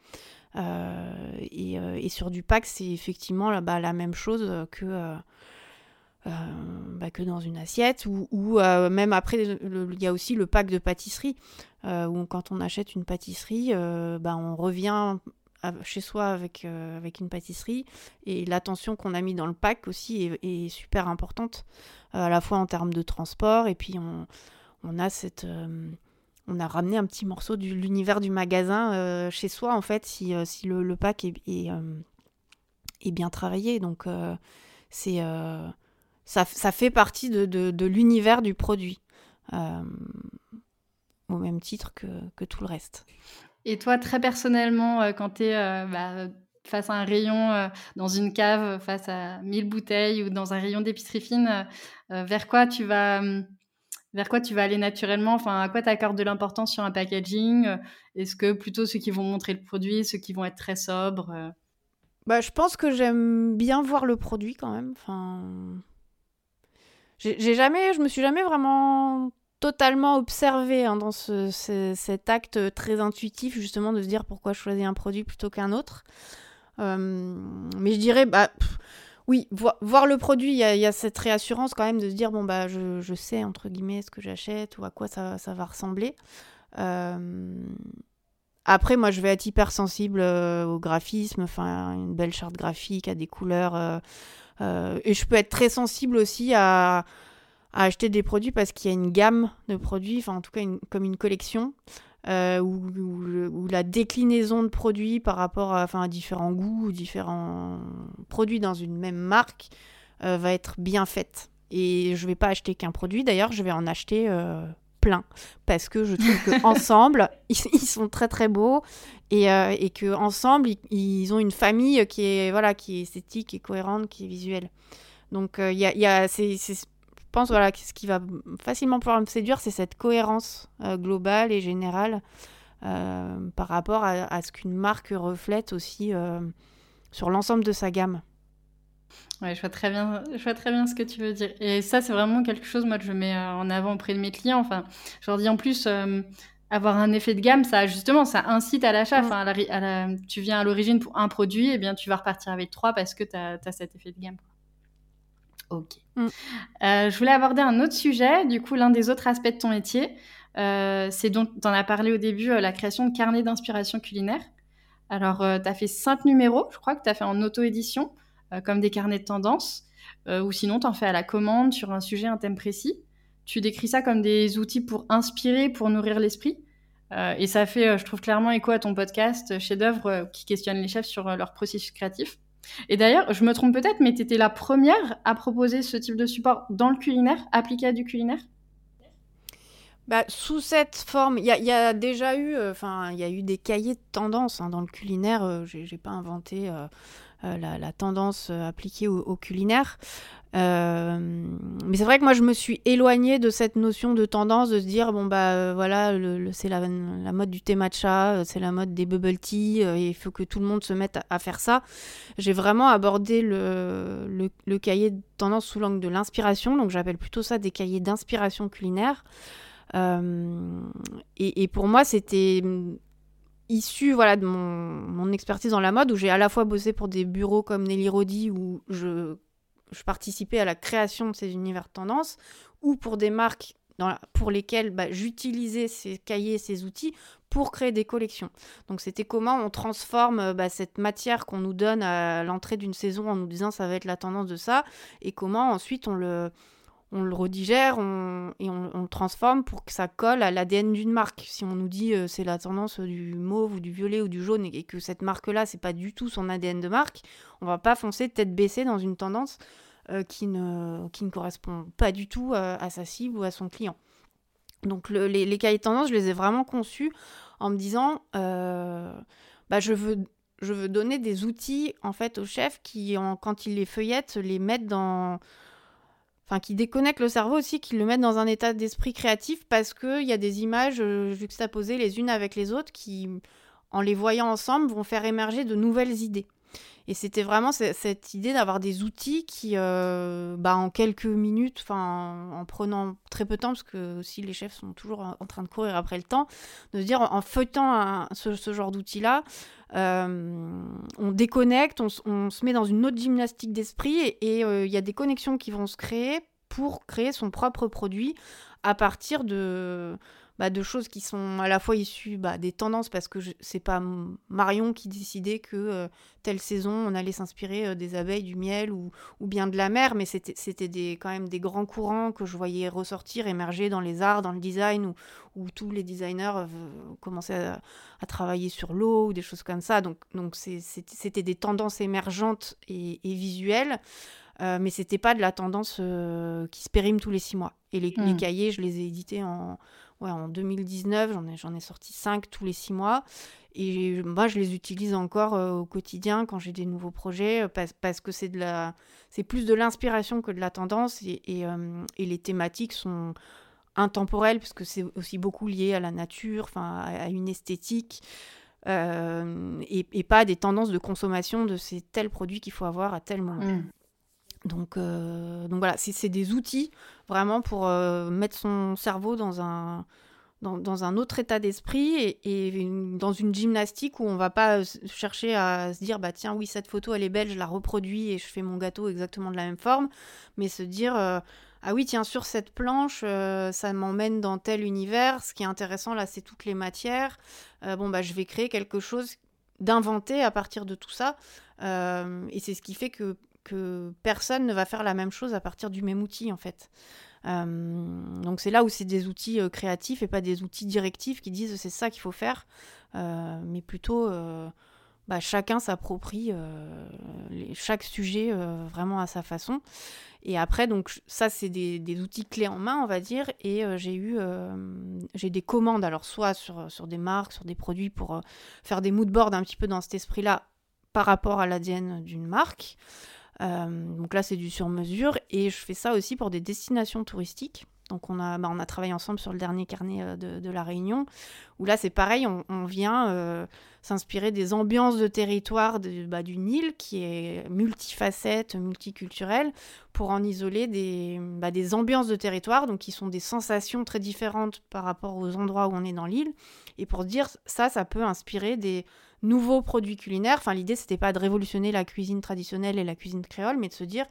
Et, et, sur du pack, c'est effectivement là, bah, la même chose que euh, bah, que dans une assiette, ou, euh, même après, il y a aussi le pack de pâtisserie, euh, où quand on achète une pâtisserie, bah, on revient chez soi avec, avec une pâtisserie, et l'attention qu'on a mis dans le pack aussi est, super importante, à la fois en termes de transport, et puis on, on a cette on a ramené un petit morceau de l'univers du magasin chez soi, en fait, si, si le, pack est, est, est, bien travaillé. Donc, c'est ça, fait partie de, l'univers du produit, euh, au même titre que, tout le reste. Et toi, très personnellement, euh, quand tu es euh, bah, face à un rayon dans une cave, face à 1000 bouteilles ou dans un rayon d'épicerie fine, vers quoi tu vas vers quoi tu vas aller naturellement Enfin, à quoi tu accordes de l'importance sur un packaging Est-ce que plutôt ceux qui vont montrer le produit, ceux qui vont être très sobres bah, je pense que j'aime bien voir le produit quand même. Enfin, j'ai jamais, je me suis jamais vraiment totalement observé hein, dans ce, cet acte très intuitif justement de se dire pourquoi choisir un produit plutôt qu'un autre. Euh, mais je dirais, bah, oui, voir le produit, il y, a cette réassurance quand même de se dire, bon, bah, je, sais, entre guillemets, ce que j'achète ou à quoi ça, va ressembler. Euh, après, moi, je vais être hyper sensible euh, au graphisme, enfin, une belle charte graphique, à des couleurs et je peux être très sensible aussi à, acheter des produits parce qu'il y a une gamme de produits, enfin en tout cas comme une collection. Euh, ou, la déclinaison de produits par rapport à, enfin, à différents goûts, différents produits dans une même marque euh, va être bien faite. Et je vais pas acheter qu'un produit, d'ailleurs, je vais en acheter euh, plein parce que je trouve qu'ensemble, ils, ils, sont très très beaux et, et que ensemble ils, ils, ont une famille qui est voilà qui est esthétique, qui est cohérente, qui est visuelle. Donc il y a, y a c'est pense voilà, ce qui va facilement pouvoir me séduire, c'est cette cohérence euh, globale et générale euh, par rapport à, ce qu'une marque reflète aussi euh, sur l'ensemble de sa gamme. Ouais, je vois très bien, je vois très bien ce que tu veux dire. Et ça, c'est vraiment quelque chose, moi, que je mets en avant auprès de mes clients. Enfin, je leur dis en plus, avoir un effet de gamme, ça, justement, ça incite à l'achat. Enfin, tu viens à l'origine pour un produit, et eh bien, tu vas repartir avec trois parce que tu as, cet effet de gamme. Ok. Mm. Euh, je voulais aborder un autre sujet, du coup, l'un des autres aspects de ton métier. Euh, c'est dont tu en as parlé au début, euh, la création de carnets d'inspiration culinaire. Alors, tu as fait cinq numéros, je crois que tu as fait en auto-édition, comme des carnets de tendance, ou sinon tu en fais à la commande sur un sujet, un thème précis. Tu décris ça comme des outils pour inspirer, pour nourrir l'esprit. et ça fait, je trouve clairement écho à ton podcast Chef d'œuvre qui questionne les chefs sur leur processus créatif. Et d'ailleurs, je me trompe peut-être, mais tu étais la première à proposer ce type de support dans le culinaire, appliqué à du culinaire? Bah, sous cette forme, il y, a déjà eu, euh, enfin, il y a eu des cahiers de tendance hein, dans le culinaire. Euh, j'ai pas inventé euh, la, tendance appliquée au, culinaire. Euh, mais c'est vrai que moi, je me suis éloignée de cette notion de tendance, de se dire, bon, bah euh, voilà, c'est la, la, mode du thé matcha, euh, c'est la mode des bubble tea, il faut que tout le monde se mette à, faire ça. J'ai vraiment abordé le, le, cahier de tendance sous l'angle de l'inspiration, donc j'appelle plutôt ça des cahiers d'inspiration culinaire. Et, et, pour moi, c'était issu voilà, de mon, expertise dans la mode, où j'ai à la fois bossé pour des bureaux comme Nelly Rodi, où je je participais à la création de ces univers tendance, ou pour des marques pour lesquelles bah, j'utilisais ces cahiers, ces outils pour créer des collections. Donc c'était comment on transforme euh, bah, cette matière qu'on nous donne à l'entrée d'une saison en nous disant ça va être la tendance de ça, et comment ensuite on le, on le redigère et on, le transforme pour que ça colle à l'ADN d'une marque. Si on nous dit euh, c'est la tendance du mauve ou du violet ou du jaune et, que cette marque-là, c'est pas du tout son ADN de marque, on va pas foncer tête baissée dans une tendance euh, qui, ne, correspond pas du tout euh, à sa cible ou à son client. Donc les, cahiers de tendance, je les ai vraiment conçus en me disant, bah, je veux je veux donner des outils en fait aux chefs qui, quand ils les feuillettent, les mettent dans, enfin qui déconnectent le cerveau aussi, qui le mettent dans un état d'esprit créatif parce qu'il y a des images euh, juxtaposées les unes avec les autres qui, en les voyant ensemble, vont faire émerger de nouvelles idées. Et c'était vraiment cette idée d'avoir des outils qui, euh, bah, en quelques minutes, en prenant très peu de temps, parce que aussi les chefs sont toujours en train de courir après le temps, de se dire en feuilletant ce, genre d'outils-là, euh, on déconnecte, on, se met dans une autre gymnastique d'esprit et euh, il y a des connexions qui vont se créer pour créer son propre produit à partir de bah, de choses qui sont à la fois issues bah, des tendances, parce que c'est pas Marion qui décidait que euh, telle saison on allait s'inspirer euh, des abeilles, du miel ou, ou, bien de la mer, mais c'était des, quand même des grands courants que je voyais ressortir, émerger dans les arts, dans le design, où, où tous les designers euh, commençaient à, travailler sur l'eau ou des choses comme ça. Donc donc c'était des tendances émergentes et, visuelles. mais c'était pas de la tendance qui se périme tous les six mois. Et les, les, hmm. cahiers, je les ai édités en, ouais, en 2019, j'en ai, j'en ai sorti 5 tous les 6 mois. Et moi, je les utilise encore euh, au quotidien quand j'ai des nouveaux projets, euh, parce, que c'est, de la, c'est plus de l'inspiration que de la tendance. Et, et, euh, les thématiques sont intemporelles, puisque c'est aussi beaucoup lié à la nature, à, une esthétique. et, et, pas des tendances de consommation de ces tels produits qu'il faut avoir à tel moment. Mmh. Donc, euh, donc voilà, c'est des outils vraiment pour euh, mettre son cerveau dans un, dans, un autre état d'esprit et, dans une gymnastique où on va pas chercher à se dire bah tiens oui cette photo elle est belle je la reproduis et je fais mon gâteau exactement de la même forme mais se dire euh, ah oui tiens sur cette planche ça m'emmène dans tel univers ce qui est intéressant là c'est toutes les matières bon bah je vais créer quelque chose d'inventer à partir de tout ça et c'est ce qui fait que personne ne va faire la même chose à partir du même outil en fait. donc c'est là où c'est des outils créatifs et pas des outils directifs qui disent c'est ça qu'il faut faire, mais plutôt bah, chacun s'approprie chaque sujet vraiment à sa façon. Et après, donc ça, c'est des, outils clés en main, on va dire. Et euh, j'ai eu euh, j'ai des commandes, alors soit sur, sur des marques, sur des produits pour euh, faire des moodboards un petit peu dans cet esprit-là par rapport à l'ADN d'une marque. Donc là, c'est du sur-mesure. Et je fais ça aussi pour des destinations touristiques. Donc on a, bah, on a travaillé ensemble sur le dernier carnet de, de la Réunion, où là c'est pareil, on, vient s'inspirer des ambiances de territoire de, bah, d'une île qui est multifacette, multiculturelle, pour en isoler des, bah, des ambiances de territoire, donc qui sont des sensations très différentes par rapport aux endroits où on est dans l'île, et pour dire ça, ça peut inspirer des nouveaux produits culinaires. Enfin, l'idée, c'était pas de révolutionner la cuisine traditionnelle et la cuisine créole, mais de se dire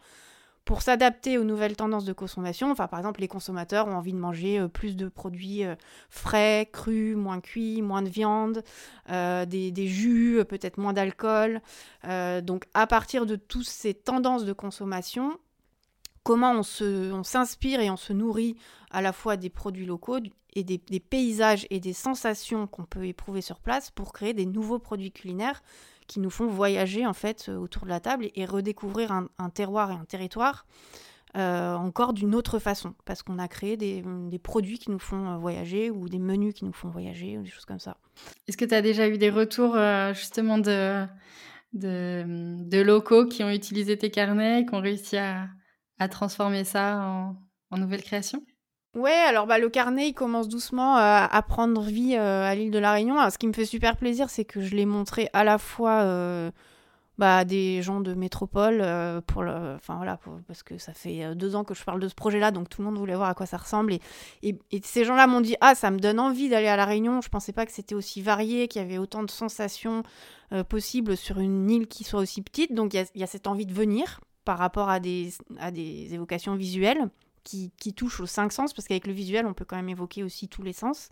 pour s'adapter aux nouvelles tendances de consommation. Enfin, par exemple, les consommateurs ont envie de manger euh, plus de produits euh, frais, crus, moins cuits, moins de viande, euh, des, jus, peut-être moins d'alcool. donc, à partir de toutes ces tendances de consommation, comment on, on s'inspire et on se nourrit à la fois des produits locaux et des, paysages et des sensations qu'on peut éprouver sur place pour créer des nouveaux produits culinaires qui nous font voyager en fait euh, autour de la table et, redécouvrir un, terroir et un territoire euh, encore d'une autre façon, parce qu'on a créé des, produits qui nous font euh, voyager ou des menus qui nous font voyager ou des choses comme ça. Est-ce que tu as déjà eu des retours justement de, de, locaux qui ont utilisé tes carnets et qui ont réussi à, transformer ça en, en nouvelle création? Ouais, alors bah, le carnet, il commence doucement euh, à prendre vie euh, à l'île de la Réunion. ce qui me fait super plaisir, c'est que je l'ai montré à la fois euh, bah, à des gens de métropole, pour le... enfin, voilà, parce que ça fait deux ans que je parle de ce projet-là, donc tout le monde voulait voir à quoi ça ressemble. Et, et, ces gens-là m'ont dit Ah, ça me donne envie d'aller à la Réunion. Je pensais pas que c'était aussi varié, qu'il y avait autant de sensations possibles sur une île qui soit aussi petite. Donc il y, a cette envie de venir par rapport à des, évocations visuelles qui, touche aux cinq sens, parce qu'avec le visuel, on peut quand même évoquer aussi tous les sens.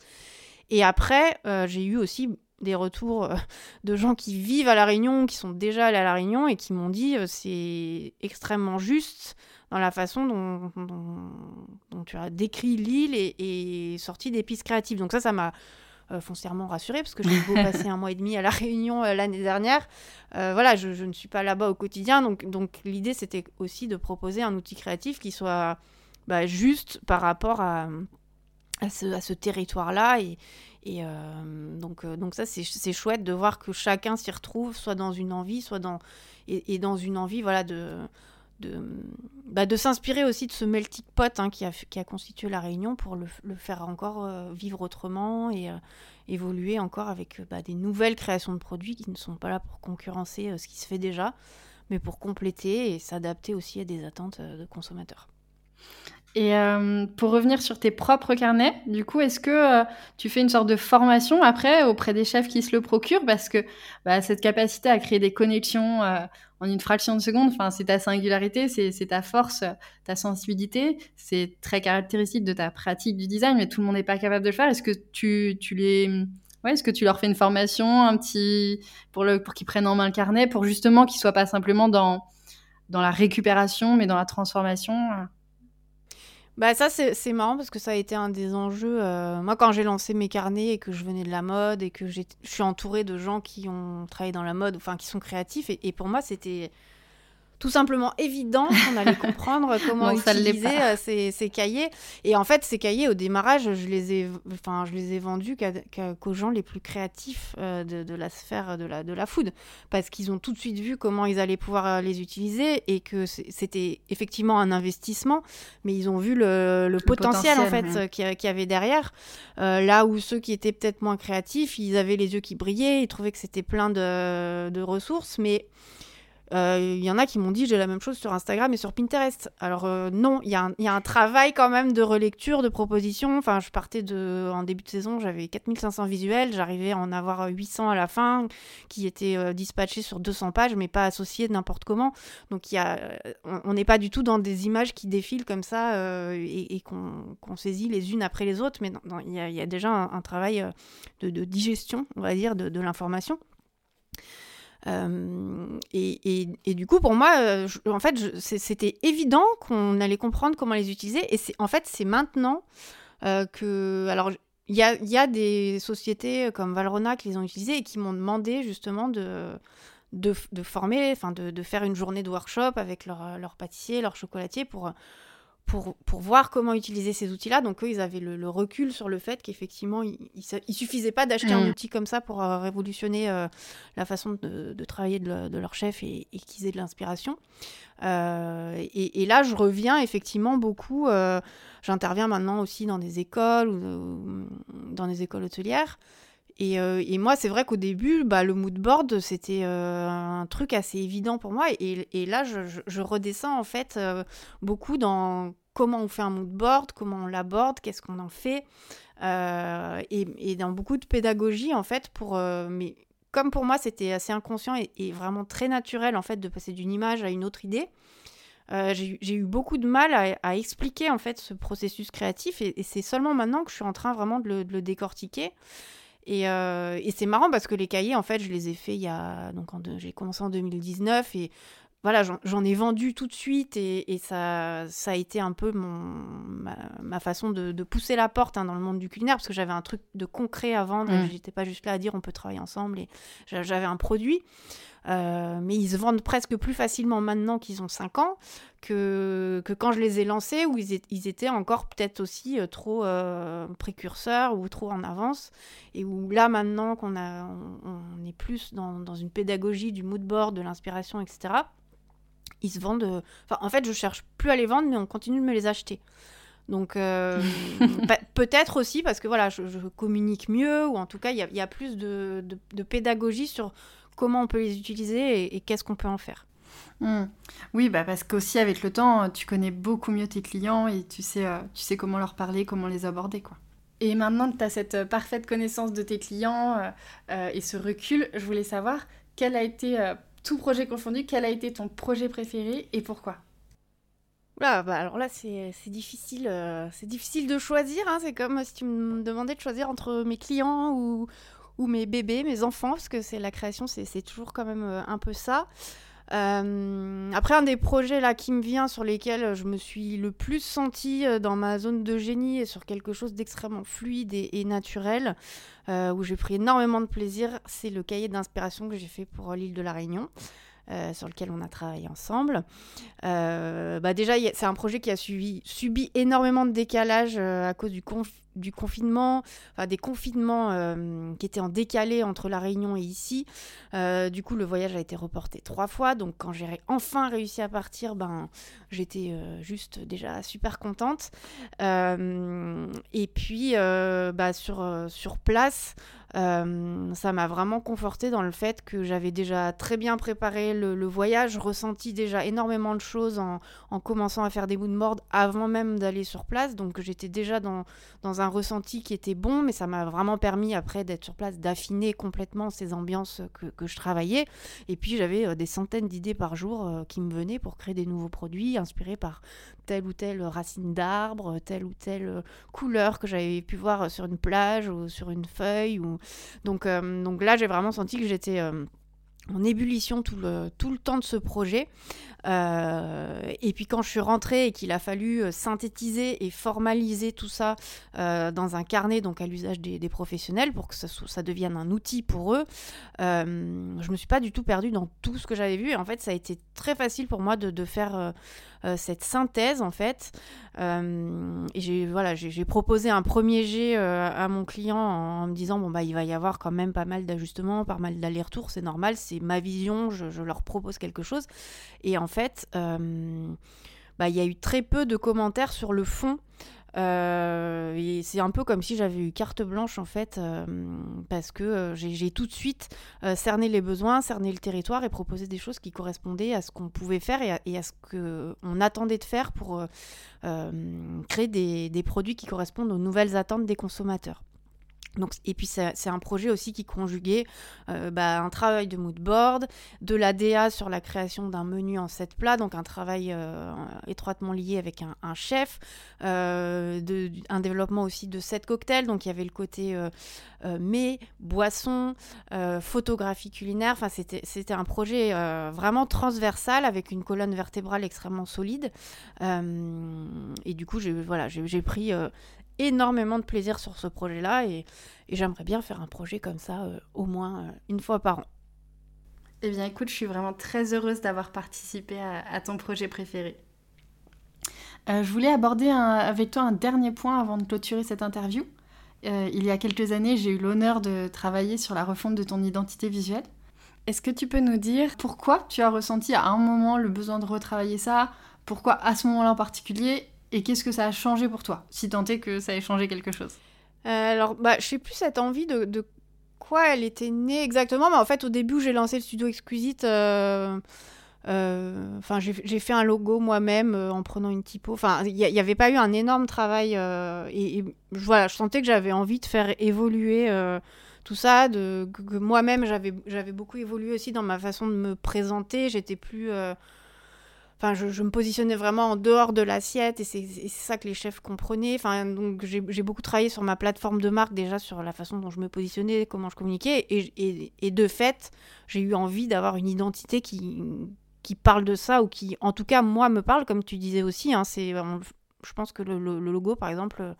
Et après, euh, j'ai eu aussi des retours euh, de gens qui vivent à La Réunion, qui sont déjà allés à La Réunion et qui m'ont dit euh, c'est extrêmement juste dans la façon dont, dont, tu as décrit l'île et, sorti des pistes créatives. Donc ça, ça m'a foncièrement rassurée parce que j'ai beau passer un mois et demi à La Réunion l'année dernière. voilà, je, je, ne suis pas là-bas au quotidien. Donc, donc l'idée, c'était aussi de proposer un outil créatif qui soit bah, juste par rapport à, à ce, à ce territoire-là. Et, et euh, donc, euh, donc ça, c'est chouette de voir que chacun s'y retrouve, soit dans une envie, soit dans... Et, et dans une envie, voilà, de... De, bah, de s'inspirer aussi de ce melting pot hein, qui, a, qui, a, constitué la Réunion pour le, faire encore euh, vivre autrement et évoluer encore avec bah, des nouvelles créations de produits qui ne sont pas là pour concurrencer ce qui se fait déjà, mais pour compléter et s'adapter aussi à des attentes de consommateurs. Et euh, pour revenir sur tes propres carnets, du coup, est-ce que euh, tu fais une sorte de formation après auprès des chefs qui se le procurent? Parce que bah, cette capacité à créer des connexions euh, en une fraction de seconde, c'est ta singularité, c'est ta force, ta sensibilité, c'est très caractéristique de ta pratique du design, mais tout le monde n'est pas capable de le faire. Est-ce que tu, les... Ouais, est-ce que tu leur fais une formation un petit pour, pour qu'ils prennent en main le carnet, pour justement qu'ils soient pas simplement dans, dans la récupération, mais dans la transformation bah ça c'est marrant parce que ça a été un des enjeux. Euh, moi quand j'ai lancé mes carnets et que je venais de la mode et que je suis entourée de gens qui ont travaillé dans la mode, enfin qui sont créatifs et pour moi c'était tout simplement évident qu'on allait comprendre comment utiliser euh, ces, cahiers. Et en fait, ces cahiers, au démarrage, je les ai, enfin, je les ai vendus qu'aux gens les plus créatifs euh, de, la sphère de la, de la food. Parce qu'ils ont tout de suite vu comment ils allaient pouvoir euh, les utiliser et que c'était effectivement un investissement, mais ils ont vu le, potentiel, en fait qu'il y avait derrière. là où ceux qui étaient peut-être moins créatifs, ils avaient les yeux qui brillaient, ils trouvaient que c'était plein de, de ressources, mais il euh, y en a qui m'ont dit j'ai la même chose sur Instagram et sur Pinterest. Alors euh, non, il y, a un travail quand même de relecture, de proposition. Enfin, je partais en début de saison, j'avais 4500 visuels, j'arrivais à en avoir 800 à la fin, qui étaient euh, dispatchés sur 200 pages, mais pas associés n'importe comment. Donc y a, on n'est pas du tout dans des images qui défilent comme ça et, qu'on saisit les unes après les autres, mais il y, a déjà un, travail de, digestion, on va dire, de l'information. Et, et, du coup, pour moi, en fait, c'était évident qu'on allait comprendre comment les utiliser. Et en fait, c'est maintenant que... Alors, il y a, des sociétés comme Valrona qui les ont utilisées et qui m'ont demandé justement de, de, former, enfin de, de, faire une journée de workshop avec leur, leur pâtissier, leur chocolatier pour, pour, pour, voir comment utiliser ces outils-là. Donc, eux, ils avaient le, recul sur le fait qu'effectivement, il ne suffisait pas d'acheter un mm. outil comme ça pour euh, révolutionner euh, la façon de, de travailler de, leur chef et, et qu'ils aient de l'inspiration. Euh, et, et, là, je reviens effectivement beaucoup. J'interviens maintenant aussi dans des écoles ou dans des écoles hôtelières. Et, et, moi, c'est vrai qu'au début, bah, le mood board, c'était un truc assez évident pour moi. Et, là, je, redescends en fait beaucoup dans comment on fait un mood board, comment on l'aborde, qu'est-ce qu'on en fait. Et, dans beaucoup de pédagogie, en fait, pour. mais comme pour moi, c'était assez inconscient et, vraiment très naturel, en fait, de passer d'une image à une autre idée. j'ai eu beaucoup de mal à, expliquer en fait ce processus créatif et, c'est seulement maintenant que je suis en train vraiment de le décortiquer. Euh, et, c'est marrant parce que les cahiers, en fait, je les ai faits il y a. Donc, j'ai commencé en 2019 et voilà, j'en ai vendu tout de suite et, ça, ça a été un peu mon, ma, façon de, pousser la porte hein, dans le monde du culinaire parce que j'avais un truc de concret à vendre. Mmh. J'étais pas juste là à dire on peut travailler ensemble et j'avais un produit. Euh, mais ils se vendent presque plus facilement maintenant qu'ils ont 5 ans que, que quand je les ai lancés, où ils, ils étaient encore peut-être aussi euh, trop euh, précurseurs ou trop en avance. Et où là, maintenant qu'on a, on, est plus dans, dans, une pédagogie du mood board, de l'inspiration, etc., ils se vendent. Enfin, en fait, je cherche plus à les vendre, mais on continue de me les acheter. Donc peut-être aussi parce que voilà, je, communique mieux ou en tout cas il y, y, a plus de, de, de, pédagogie sur comment on peut les utiliser et, qu'est-ce qu'on peut en faire. Hmm. Oui, bah parce qu'aussi avec le temps, tu connais beaucoup mieux tes clients et tu sais, euh, tu sais comment leur parler, comment les aborder. quoi. Et maintenant que tu as cette parfaite connaissance de tes clients euh, euh, et ce recul, je voulais savoir quel a été, tout projet confondu, quel a été ton projet préféré et pourquoi? Bah alors là, c'est difficile, c'est difficile de choisir. Hein. C'est comme si tu me demandais de choisir entre mes clients ou, ou mes bébés, mes enfants, parce que c'est la création, c'est toujours quand même euh, un peu ça. Euh, après, un des projets là qui me vient, sur lesquels je me suis le plus sentie euh, dans ma zone de génie et sur quelque chose d'extrêmement fluide et, naturel, où j'ai pris énormément de plaisir, c'est le cahier d'inspiration que j'ai fait pour l'île de la Réunion. Sur lequel on a travaillé ensemble. bah déjà, c'est un projet qui a subi, subi énormément de décalage à cause du, confinement du confinement, enfin des confinements euh, qui étaient en décalé entre la Réunion et ici. Euh, du coup, le voyage a été reporté trois fois. Donc, quand j'ai enfin réussi à partir, ben, j'étais euh, juste déjà super contente. et puis, bah, sur, sur place, ça m'a vraiment conforté dans le fait que j'avais déjà très bien préparé le, voyage, ressenti déjà énormément de choses en, en commençant à faire des de morde avant même d'aller sur place. Donc, j'étais déjà dans, dans un ressenti qui était bon, mais ça m'a vraiment permis après d'être sur place, d'affiner complètement ces ambiances que, je travaillais. Et puis j'avais euh, des centaines d'idées par jour euh, qui me venaient pour créer des nouveaux produits inspirés par telle ou telle racine d'arbre, telle ou telle euh, couleur que j'avais pu voir sur une plage ou sur une feuille. Ou... Donc, donc là, j'ai vraiment senti que j'étais en ébullition tout le, temps de ce projet. Euh, et puis quand je suis rentrée et qu'il a fallu euh, synthétiser et formaliser tout ça euh, dans un carnet, donc à l'usage des, professionnels, pour que ça, devienne un outil pour eux, je me suis pas du tout perdue dans tout ce que j'avais vu. Et en fait, ça a été très facile pour moi de faire cette synthèse, en fait. et j'ai proposé un premier jet à mon client en, me disant, bon, bah, il va y avoir quand même pas mal d'ajustements, pas mal d'allers-retours, c'est normal, c'est ma vision, je, leur propose quelque chose. Et en fait, euh, bah, il y a eu très peu de commentaires sur le fond. Euh, c'est un peu comme si j'avais eu carte blanche en fait, euh, parce que j'ai tout de suite cerné les besoins, cerné le territoire et proposé des choses qui correspondaient à ce qu'on pouvait faire et à, ce qu'on attendait de faire pour créer des, produits qui correspondent aux nouvelles attentes des consommateurs. Donc, et puis c'est un projet aussi qui conjuguait euh, bah, un travail de mood board, de la DA sur la création d'un menu en sept plats, donc un travail euh, étroitement lié avec un, chef, euh, un développement aussi de sept cocktails, donc il y avait le côté mets, boisson, photographie culinaire, enfin c'était un projet vraiment transversal avec une colonne vertébrale extrêmement solide. et du coup, j'ai voilà, pris énormément de plaisir sur ce projet-là et, j'aimerais bien faire un projet comme ça euh, au moins euh, une fois par an. Eh bien écoute, je suis vraiment très heureuse d'avoir participé à, ton projet préféré. Euh, je voulais aborder avec toi un dernier point avant de clôturer cette interview. il y a quelques années, j'ai eu l'honneur de travailler sur la refonte de ton identité visuelle. Est-ce que tu peux nous dire pourquoi tu as ressenti à un moment le besoin de retravailler ça? Pourquoi à ce moment-là en particulier? Et qu'est-ce que ça a changé pour toi, si tant est que ça ait changé quelque chose? Euh, Alors, bah, je sais plus cette envie de, quoi elle était née exactement, mais en fait, au début, j'ai lancé le studio Exquisite. Euh, euh, enfin, j'ai fait un logo moi-même en prenant une typo. Enfin, il n'y avait pas eu un énorme travail. et, voilà, je sentais que j'avais envie de faire évoluer tout ça, de, que, moi-même j'avais beaucoup évolué aussi dans ma façon de me présenter. J'étais plus Enfin, je, me positionnais vraiment en dehors de l'assiette et c'est ça que les chefs comprenaient. Enfin, donc j'ai beaucoup travaillé sur ma plateforme de marque déjà sur la façon dont je me positionnais, comment je communiquais et, de fait, j'ai eu envie d'avoir une identité qui qui parle de ça ou qui, en tout cas, moi me parle, comme tu disais aussi. Hein, c'est, je pense que le, logo, par exemple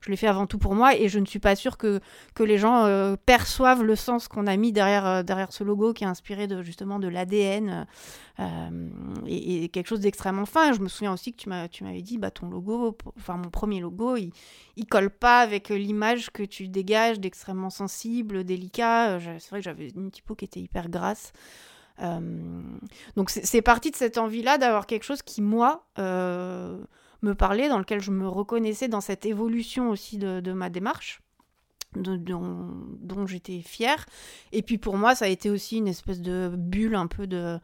je l'ai fait avant tout pour moi et je ne suis pas sûre que, que les gens euh, perçoivent le sens qu'on a mis derrière, euh, derrière ce logo qui est inspiré de, justement de l'ADN euh, et, quelque chose d'extrêmement fin. Je me souviens aussi que tu, m'avais dit, bah, ton logo, enfin mon premier logo, il, il colle pas avec l'image que tu dégages d'extrêmement sensible, délicat. C'est vrai que j'avais une typo qui était hyper grasse. donc c'est parti de cette envie-là d'avoir quelque chose qui, moi, me parlait, dans lequel je me reconnaissais dans cette évolution aussi de, ma démarche. dont, j'étais fière. Et puis pour moi, ça a été aussi une espèce de bulle un peu de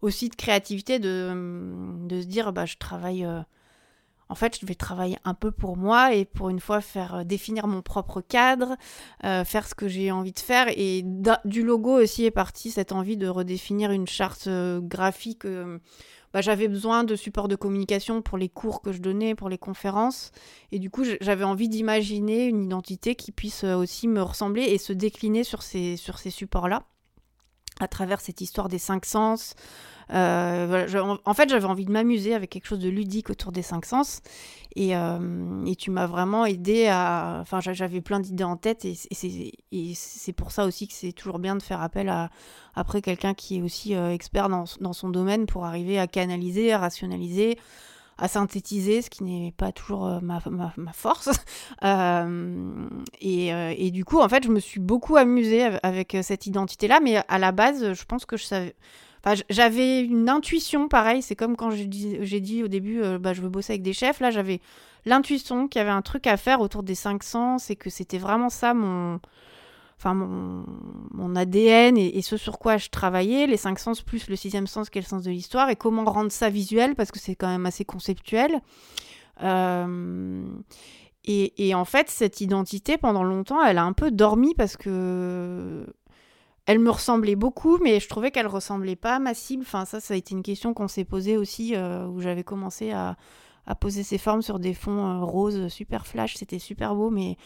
aussi de créativité, de, de se dire bah je travaille. Euh, en fait, je vais travailler un peu pour moi et pour une fois faire euh, définir mon propre cadre, euh, faire ce que j'ai envie de faire. Et du logo aussi est partie cette envie de redéfinir une charte graphique bah, j'avais besoin de support de communication pour les cours que je donnais, pour les conférences. Et du coup, j'avais envie d'imaginer une identité qui puisse euh, aussi me ressembler et se décliner sur ces, sur ces supports-là, à travers cette histoire des cinq sens, euh, en, fait, j'avais envie de m'amuser avec quelque chose de ludique autour des cinq sens. Et, euh, tu m'as vraiment aidé à. Enfin, j'avais plein d'idées en tête. Et, c'est pour ça aussi que c'est toujours bien de faire appel à après quelqu'un qui est aussi euh, expert dans, son domaine pour arriver à canaliser, à rationaliser à synthétiser, ce qui n'est pas toujours ma, force. et, et, du coup, en fait, je me suis beaucoup amusée avec cette identité-là, mais à la base, je pense que je savais, j'avais une intuition, pareil, c'est comme quand j'ai dit, au début, euh, bah, je veux bosser avec des chefs. Là, j'avais l'intuition qu'il y avait un truc à faire autour des cinq sens et que c'était vraiment ça mon, enfin mon, ADN et, ce sur quoi je travaillais, les cinq sens plus le sixième sens le sens de l'histoire et comment rendre ça visuel parce que c'est quand même assez conceptuel. Euh, et, en fait, cette identité, pendant longtemps, elle a un peu dormi parce que elle me ressemblait beaucoup, mais je trouvais qu'elle ressemblait pas à ma cible. Enfin, ça, ça a été une question qu'on s'est posée aussi, euh, où j'avais commencé à, poser ces formes sur des fonds euh, roses super flash. C'était super beau, mais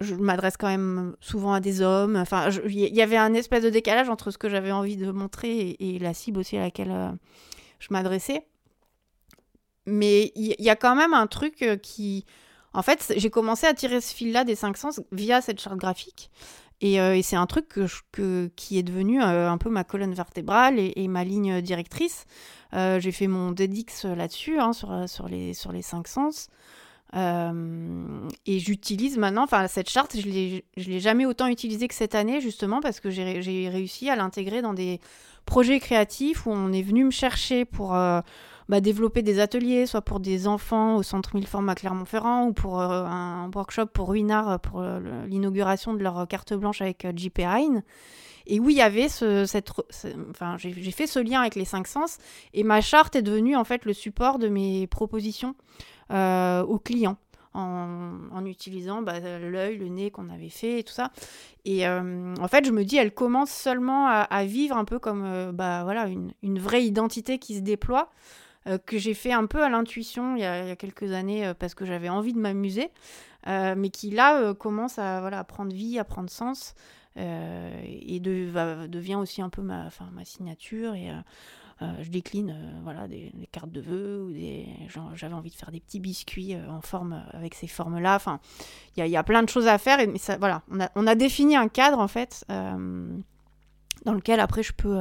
je m'adresse quand même souvent à des hommes. Enfin, il y, avait un espèce de décalage entre ce que j'avais envie de montrer et, la cible aussi à laquelle euh, je m'adressais. Mais il y, a quand même un truc qui... En fait, j'ai commencé à tirer ce fil-là des cinq sens via cette charte graphique. Euh, et, c'est un truc que, qui est devenu euh, un peu ma colonne vertébrale et, ma ligne directrice. Euh, j'ai fait mon DEDIX là-dessus, hein, sur, sur, les, sur les cinq sens. et j'utilise maintenant, enfin cette charte, je ne l'ai jamais autant utilisée que cette année, justement, parce que j'ai réussi à l'intégrer dans des projets créatifs où on est venu me chercher pour bah, développer des ateliers, soit pour des enfants au Centre Milleforme à Clermont-Ferrand ou pour euh, un workshop pour Ruinard euh, pour euh, l'inauguration de leur carte blanche avec JP Hein. Et oui, il y avait ce, cette, enfin, j'ai fait ce lien avec les cinq sens et ma charte est devenue en fait le support de mes propositions aux clients. en, utilisant bah, l'œil, le nez qu'on avait fait et tout ça. Et en fait, je me dis, elle commence seulement à, vivre un peu comme bah, voilà, une, vraie identité qui se déploie, euh, que j'ai fait un peu à l'intuition il, y a quelques années parce que j'avais envie de m'amuser, mais qui là commence à, voilà, prendre vie, à prendre sens. et de, devient aussi un peu ma, ma signature et euh, je décline euh, voilà, des, cartes de vœux ou des. J'avais envie de faire des petits biscuits euh, en forme avec ces formes-là. Enfin, il y, a plein de choses à faire. Mais voilà, on a, on a défini un cadre en fait dans lequel après je peux,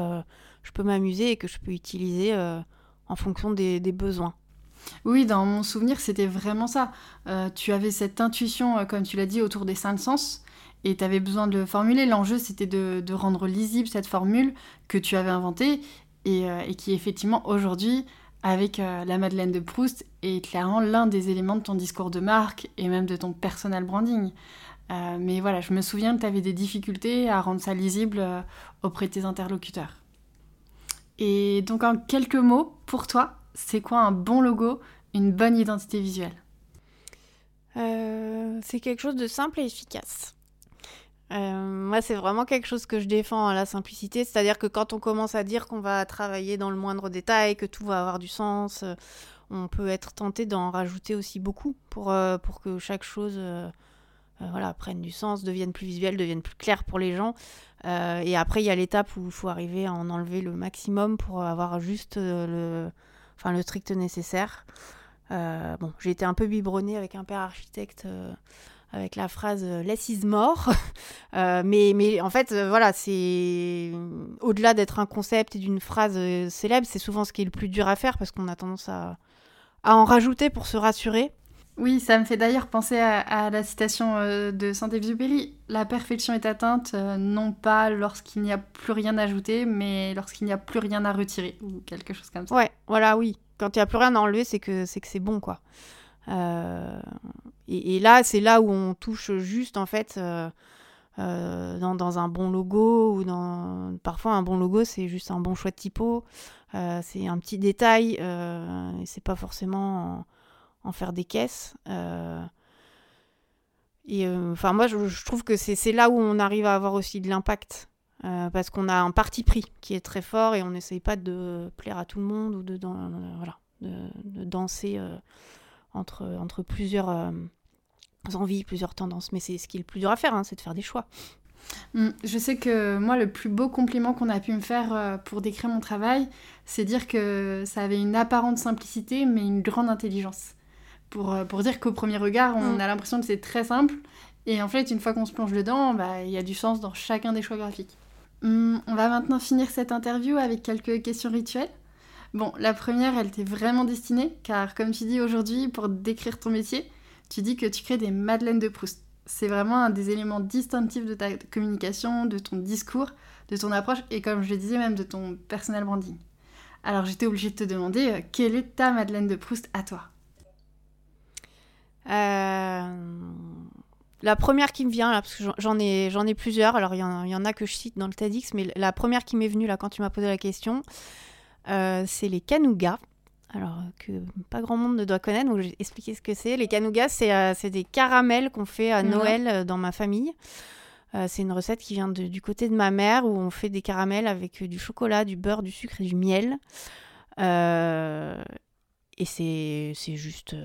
je peux m'amuser et que je peux utiliser en fonction des, besoins. Oui, dans mon souvenir, c'était vraiment ça. tu avais cette intuition, comme tu l'as dit, autour des cinq sens, et tu avais besoin de le formuler. L'enjeu, c'était de, rendre lisible cette formule que tu avais inventée euh, et, qui effectivement aujourd'hui avec euh, la Madeleine de Proust est clairement l'un des éléments de ton discours de marque et même de ton personal branding. Euh, mais voilà, je me souviens que tu avais des difficultés à rendre ça lisible auprès de tes interlocuteurs. Et donc en quelques mots, pour toi, c'est quoi un bon logo, une bonne identité visuelle? C'est quelque chose de simple et efficace. Euh, moi, c'est vraiment quelque chose que je défends, la simplicité. C'est-à-dire que quand on commence à dire qu'on va travailler dans le moindre détail, que tout va avoir du sens, euh, on peut être tenté d'en rajouter aussi beaucoup pour, euh, pour que chaque chose voilà, prenne du sens, devienne plus visuelle, devienne plus claire pour les gens. et après, il y a l'étape où il faut arriver à en enlever le maximum pour avoir juste le, enfin, le strict nécessaire. bon, j'ai été un peu biberonnée avec un père architecte avec la phrase euh, Less is more. Euh, mais, mais en fait, euh, voilà, c'est au-delà d'être un concept et d'une phrase célèbre, c'est souvent ce qui est le plus dur à faire parce qu'on a tendance à, à en rajouter pour se rassurer. Oui, ça me fait d'ailleurs penser à, la citation de Saint-Exupéry. La perfection est atteinte non pas lorsqu'il n'y a plus rien à ajouter, mais lorsqu'il n'y a plus rien à retirer, ou quelque chose comme ça. Ouais, voilà, oui. Quand il n'y a plus rien à enlever, c'est que c'est bon, quoi. Euh, et, là, c'est là où on touche juste, en fait, euh, euh, dans, un bon logo, ou dans... Parfois, un bon logo, c'est juste un bon choix de typo, c'est un petit détail, c'est pas forcément en, faire des caisses. Et enfin, moi, je, trouve que c'est là où on arrive à avoir aussi de l'impact. parce qu'on a un parti pris qui est très fort et on n'essaye pas de plaire à tout le monde ou de, danser entre, plusieurs euh, envies, plusieurs tendances. Mais c'est ce qui est le plus dur à faire, hein, c'est de faire des choix. Mm, je sais que moi, le plus beau compliment qu'on a pu me faire euh, pour décrire mon travail, c'est dire que ça avait une apparente simplicité, mais une grande intelligence. Pour, euh, pour dire qu'au premier regard, on mm. a l'impression que c'est très simple, et en fait, une fois qu'on se plonge dedans, bah, il y a du sens dans chacun des choix graphiques. Mm, on va maintenant finir cette interview avec quelques questions rituelles. Bon, la première, elle t'est vraiment destinée, car comme tu dis aujourd'hui, pour décrire ton métier, tu dis que tu crées des madeleines de Proust. C'est vraiment un des éléments distinctifs de ta communication, de ton discours, de ton approche, et comme je le disais, même de ton personal branding. Alors j'étais obligée de te demander, euh, quelle est ta madeleine de Proust à toi? La première qui me vient, là, parce que j'en ai, j'en ai plusieurs, alors il y, y, en a que je cite dans le TEDx, mais la première qui m'est venue là quand tu m'as posé la question, euh, c'est les canougats. Alors que pas grand monde ne doit connaître, donc je vais expliquer ce que c'est. Les canougats, c'est euh, des caramels qu'on fait à Noël euh, dans ma famille. c'est une recette qui vient du côté de ma mère où on fait des caramels avec du chocolat, du beurre, du sucre et du miel. et c'est juste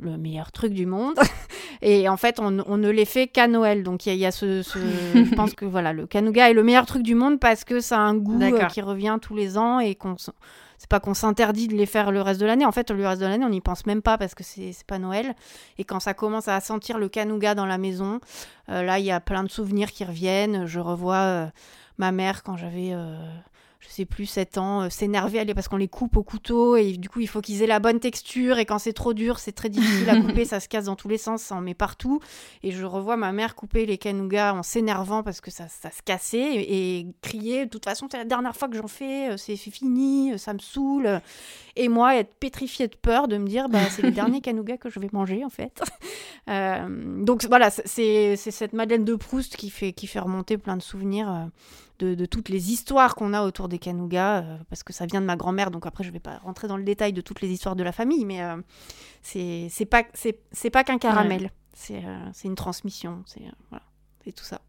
le meilleur truc du monde. et en fait, on, ne les fait qu'à Noël. Donc il y, a, ce, je pense que voilà, le canouga est le meilleur truc du monde parce que ça a un goût euh, qui revient tous les ans et qu'on c'est pas qu'on s'interdit de les faire le reste de l'année. En fait, le reste de l'année, on n'y pense même pas parce que c'est pas Noël. Et quand ça commence à sentir le canouga dans la maison, euh, là, il y a plein de souvenirs qui reviennent. Je revois euh, ma mère quand j'avais je sais plus, 7 ans, euh, s'énerver parce qu'on les coupe au couteau et du coup il faut qu'ils aient la bonne texture et quand c'est trop dur c'est très difficile à couper, ça se casse dans tous les sens, ça en met partout et je revois ma mère couper les canougas en s'énervant parce que ça, ça se cassait et, crier de toute façon c'est la dernière fois que j'en fais, euh, c'est fini, euh, ça me saoule et moi être pétrifiée de peur de me dire bah c'est les derniers canougas que je vais manger en fait. donc voilà, c'est cette Madeleine de Proust qui fait, qui fait remonter plein de souvenirs de, toutes les histoires qu'on a autour des canougas, parce que ça vient de ma grand-mère, donc après je vais pas rentrer dans le détail de toutes les histoires de la famille, mais c'est pas, c'est pas qu'un caramel, c'est une transmission, c'est voilà, tout ça.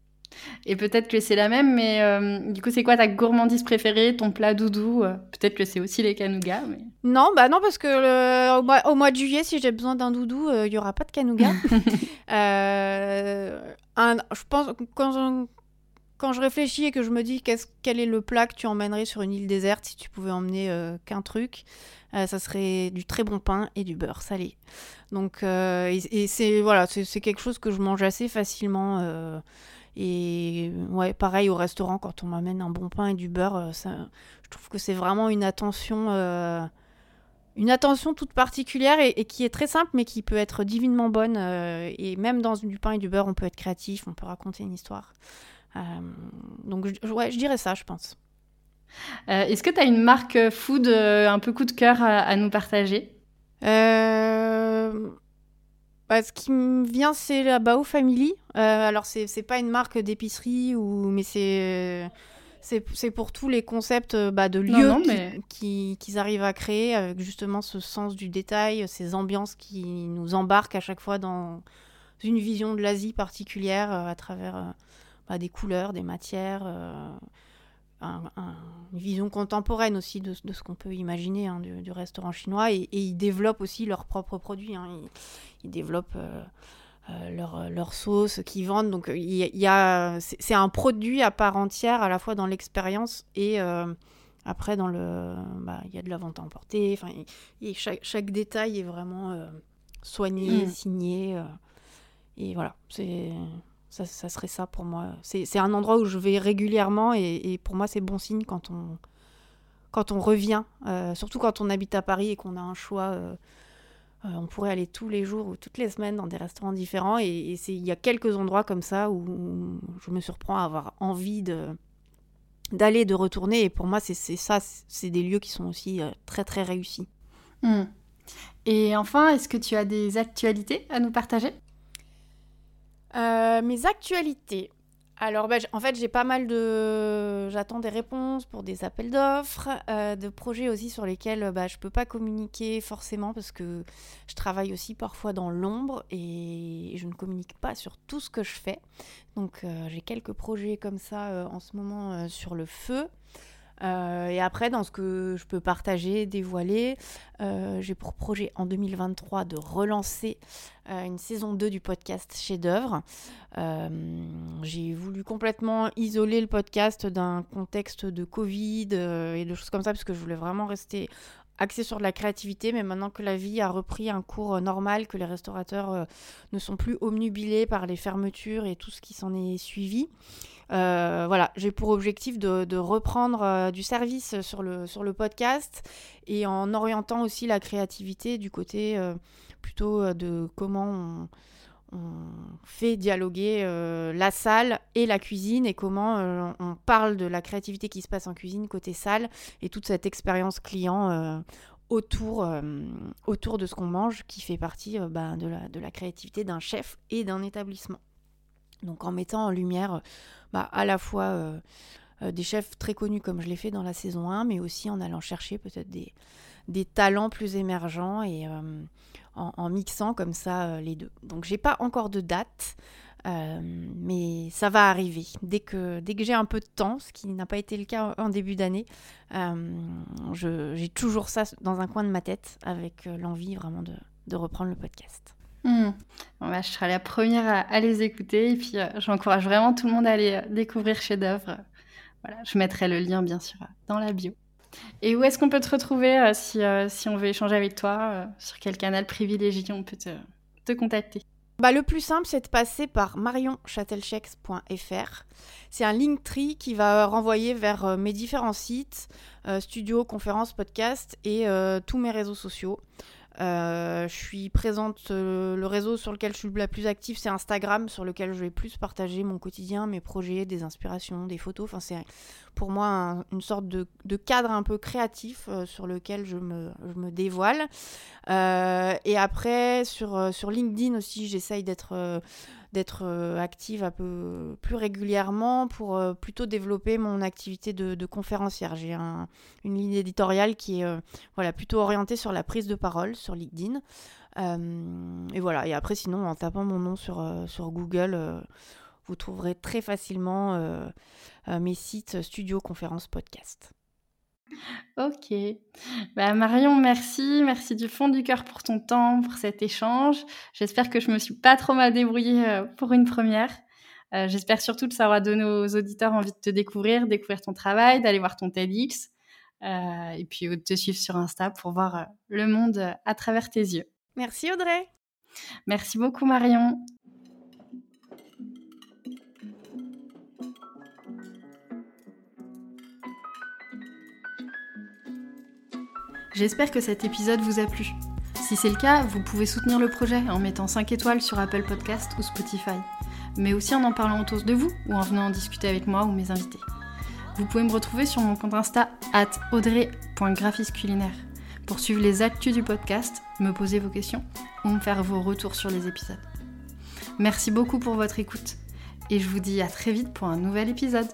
Et peut-être que c'est la même, mais euh, du coup, c'est quoi ta gourmandise préférée, ton plat doudou euh, Peut-être que c'est aussi les canougas. Mais... Non, bah non, parce que au, mois, de juillet, si j'ai besoin d'un doudou, euh, il n'y aura pas de canougas. je pense quand quand je réfléchis et que je me dis quel est le plat que tu emmènerais sur une île déserte si tu pouvais emmener qu'un truc, ça serait du très bon pain et du beurre salé. Donc, et, c'est voilà, c'est quelque chose que je mange assez facilement. Et ouais, pareil au restaurant, quand on m'amène un bon pain et du beurre, euh, je trouve que c'est vraiment une attention, euh, une attention toute particulière et, qui est très simple, mais qui peut être divinement bonne. Euh, et même dans du pain et du beurre, on peut être créatif, on peut raconter une histoire. Donc, je, ouais, je dirais ça, je pense. Est-ce que tu as une marque food un peu coup de cœur à, à nous partager? Bah, ce qui me vient, c'est la Bao Family. Euh, alors, c'est, c'est pas une marque d'épicerie, ou... mais c'est, c'est, pour tous les concepts euh, bah, de lieux qu'ils arrivent à créer, avec justement ce sens du détail, ces ambiances qui nous embarquent à chaque fois dans une vision de l'Asie particulière euh, à travers bah, des couleurs, des matières une vision contemporaine aussi de, ce qu'on peut imaginer hein, du, restaurant chinois et, ils développent aussi leurs propres produits. Hein. Ils, développent euh, euh, leur, leur, sauce qu'ils vendent. Donc il y, a, c'est un produit à part entière à la fois dans l'expérience et euh, après dans le, bah, il y a de la vente à emporter. Enfin, chaque, chaque, détail est vraiment soigné, mmh. signé. et voilà, c'est ça, serait ça pour moi. C'est un endroit où je vais régulièrement et, pour moi c'est bon signe quand on, quand on revient, euh, surtout quand on habite à Paris et qu'on a un choix. Euh, euh, on pourrait aller tous les jours ou toutes les semaines dans des restaurants différents et il y a quelques endroits comme ça où, je me surprends à avoir envie d'aller, de retourner et pour moi c'est ça, c'est des lieux qui sont aussi très très réussis. Hmm. Et enfin, est-ce que tu as des actualités à nous partager? Euh, mes actualités. Alors, bah, en fait, j'ai pas mal de. J'attends des réponses pour des appels d'offres, euh, de projets aussi sur lesquels bah, je peux pas communiquer forcément parce que je travaille aussi parfois dans l'ombre et je ne communique pas sur tout ce que je fais. Donc, euh, j'ai quelques projets comme ça en ce moment sur le feu. Euh, et après, dans ce que je peux partager, dévoiler, euh, j'ai pour projet en 2023 de relancer euh, une saison 2 du podcast Chef d'œuvre. j'ai voulu complètement isoler le podcast d'un contexte de Covid et de choses comme ça, parce que je voulais vraiment rester axé sur de la créativité, mais maintenant que la vie a repris un cours normal, que les restaurateurs ne sont plus omnubilés par les fermetures et tout ce qui s'en est suivi, voilà, j'ai pour objectif de, reprendre euh, du service sur le, sur le podcast et en orientant aussi la créativité du côté euh, plutôt de comment on, fait dialoguer la salle et la cuisine et comment on parle de la créativité qui se passe en cuisine côté salle et toute cette expérience client autour, autour de ce qu'on mange qui fait partie bah, de, la, de la créativité d'un chef et d'un établissement. Donc en mettant en lumière bah, à la fois euh, euh, des chefs très connus comme je l'ai fait dans la saison 1, mais aussi en allant chercher peut-être des, talents plus émergents et euh, en, mixant comme ça les deux. Donc j'ai pas encore de date. mais ça va arriver. Dès que, dès j'ai un peu de temps, ce qui n'a pas été le cas en début d'année, j'ai toujours ça dans un coin de ma tête avec l'envie vraiment de reprendre le podcast. Hmm. Bah, je serai la première à, les écouter et puis euh, j'encourage vraiment tout le monde à aller euh, découvrir Chef d'œuvre. Voilà, je mettrai le lien bien sûr dans la bio. Et où est-ce qu'on peut te retrouver euh, si, si, on veut échanger avec toi Sur quel canal privilégié on peut te, te contacter? Bah, le plus simple, c'est de passer par marionchatelchex.fr. C'est un link tree qui va renvoyer vers mes différents sites, studio, conférences, podcasts et tous mes réseaux sociaux. Euh, je suis présente, euh, le réseau sur lequel je suis la plus active, c'est Instagram, sur lequel je vais plus partager mon quotidien, mes projets, des inspirations, des photos. Enfin, c'est pour moi une sorte de, cadre un peu créatif euh, sur lequel je me, dévoile. et après, sur LinkedIn aussi, j'essaye d'être d'être active un peu plus régulièrement pour plutôt développer mon activité de, conférencière. J'ai une ligne éditoriale qui est voilà, plutôt orientée sur la prise de parole sur LinkedIn. et voilà, et après sinon en tapant mon nom sur, sur Google, vous trouverez très facilement mes sites studio conférence podcast. Ok. Bah, Marion, merci. Merci du fond du cœur pour ton temps, pour cet échange. J'espère que je me suis pas trop mal débrouillée euh, pour une première. Euh, j'espère surtout que ça aura donné aux auditeurs envie de te découvrir, découvrir ton travail, d'aller voir ton TEDx euh, et puis de te suivre sur Insta pour voir le monde à travers tes yeux. Merci Audrey. Merci beaucoup Marion. J'espère que cet épisode vous a plu. Si c'est le cas, vous pouvez soutenir le projet en mettant 5 étoiles sur Apple Podcast ou Spotify, mais aussi en en parlant autour de vous ou en venant en discuter avec moi ou mes invités. Vous pouvez me retrouver sur mon compte Insta at audrey.graphisculinaire pour suivre les actus du podcast, me poser vos questions ou me faire vos retours sur les épisodes. Merci beaucoup pour votre écoute et je vous dis à très vite pour un nouvel épisode.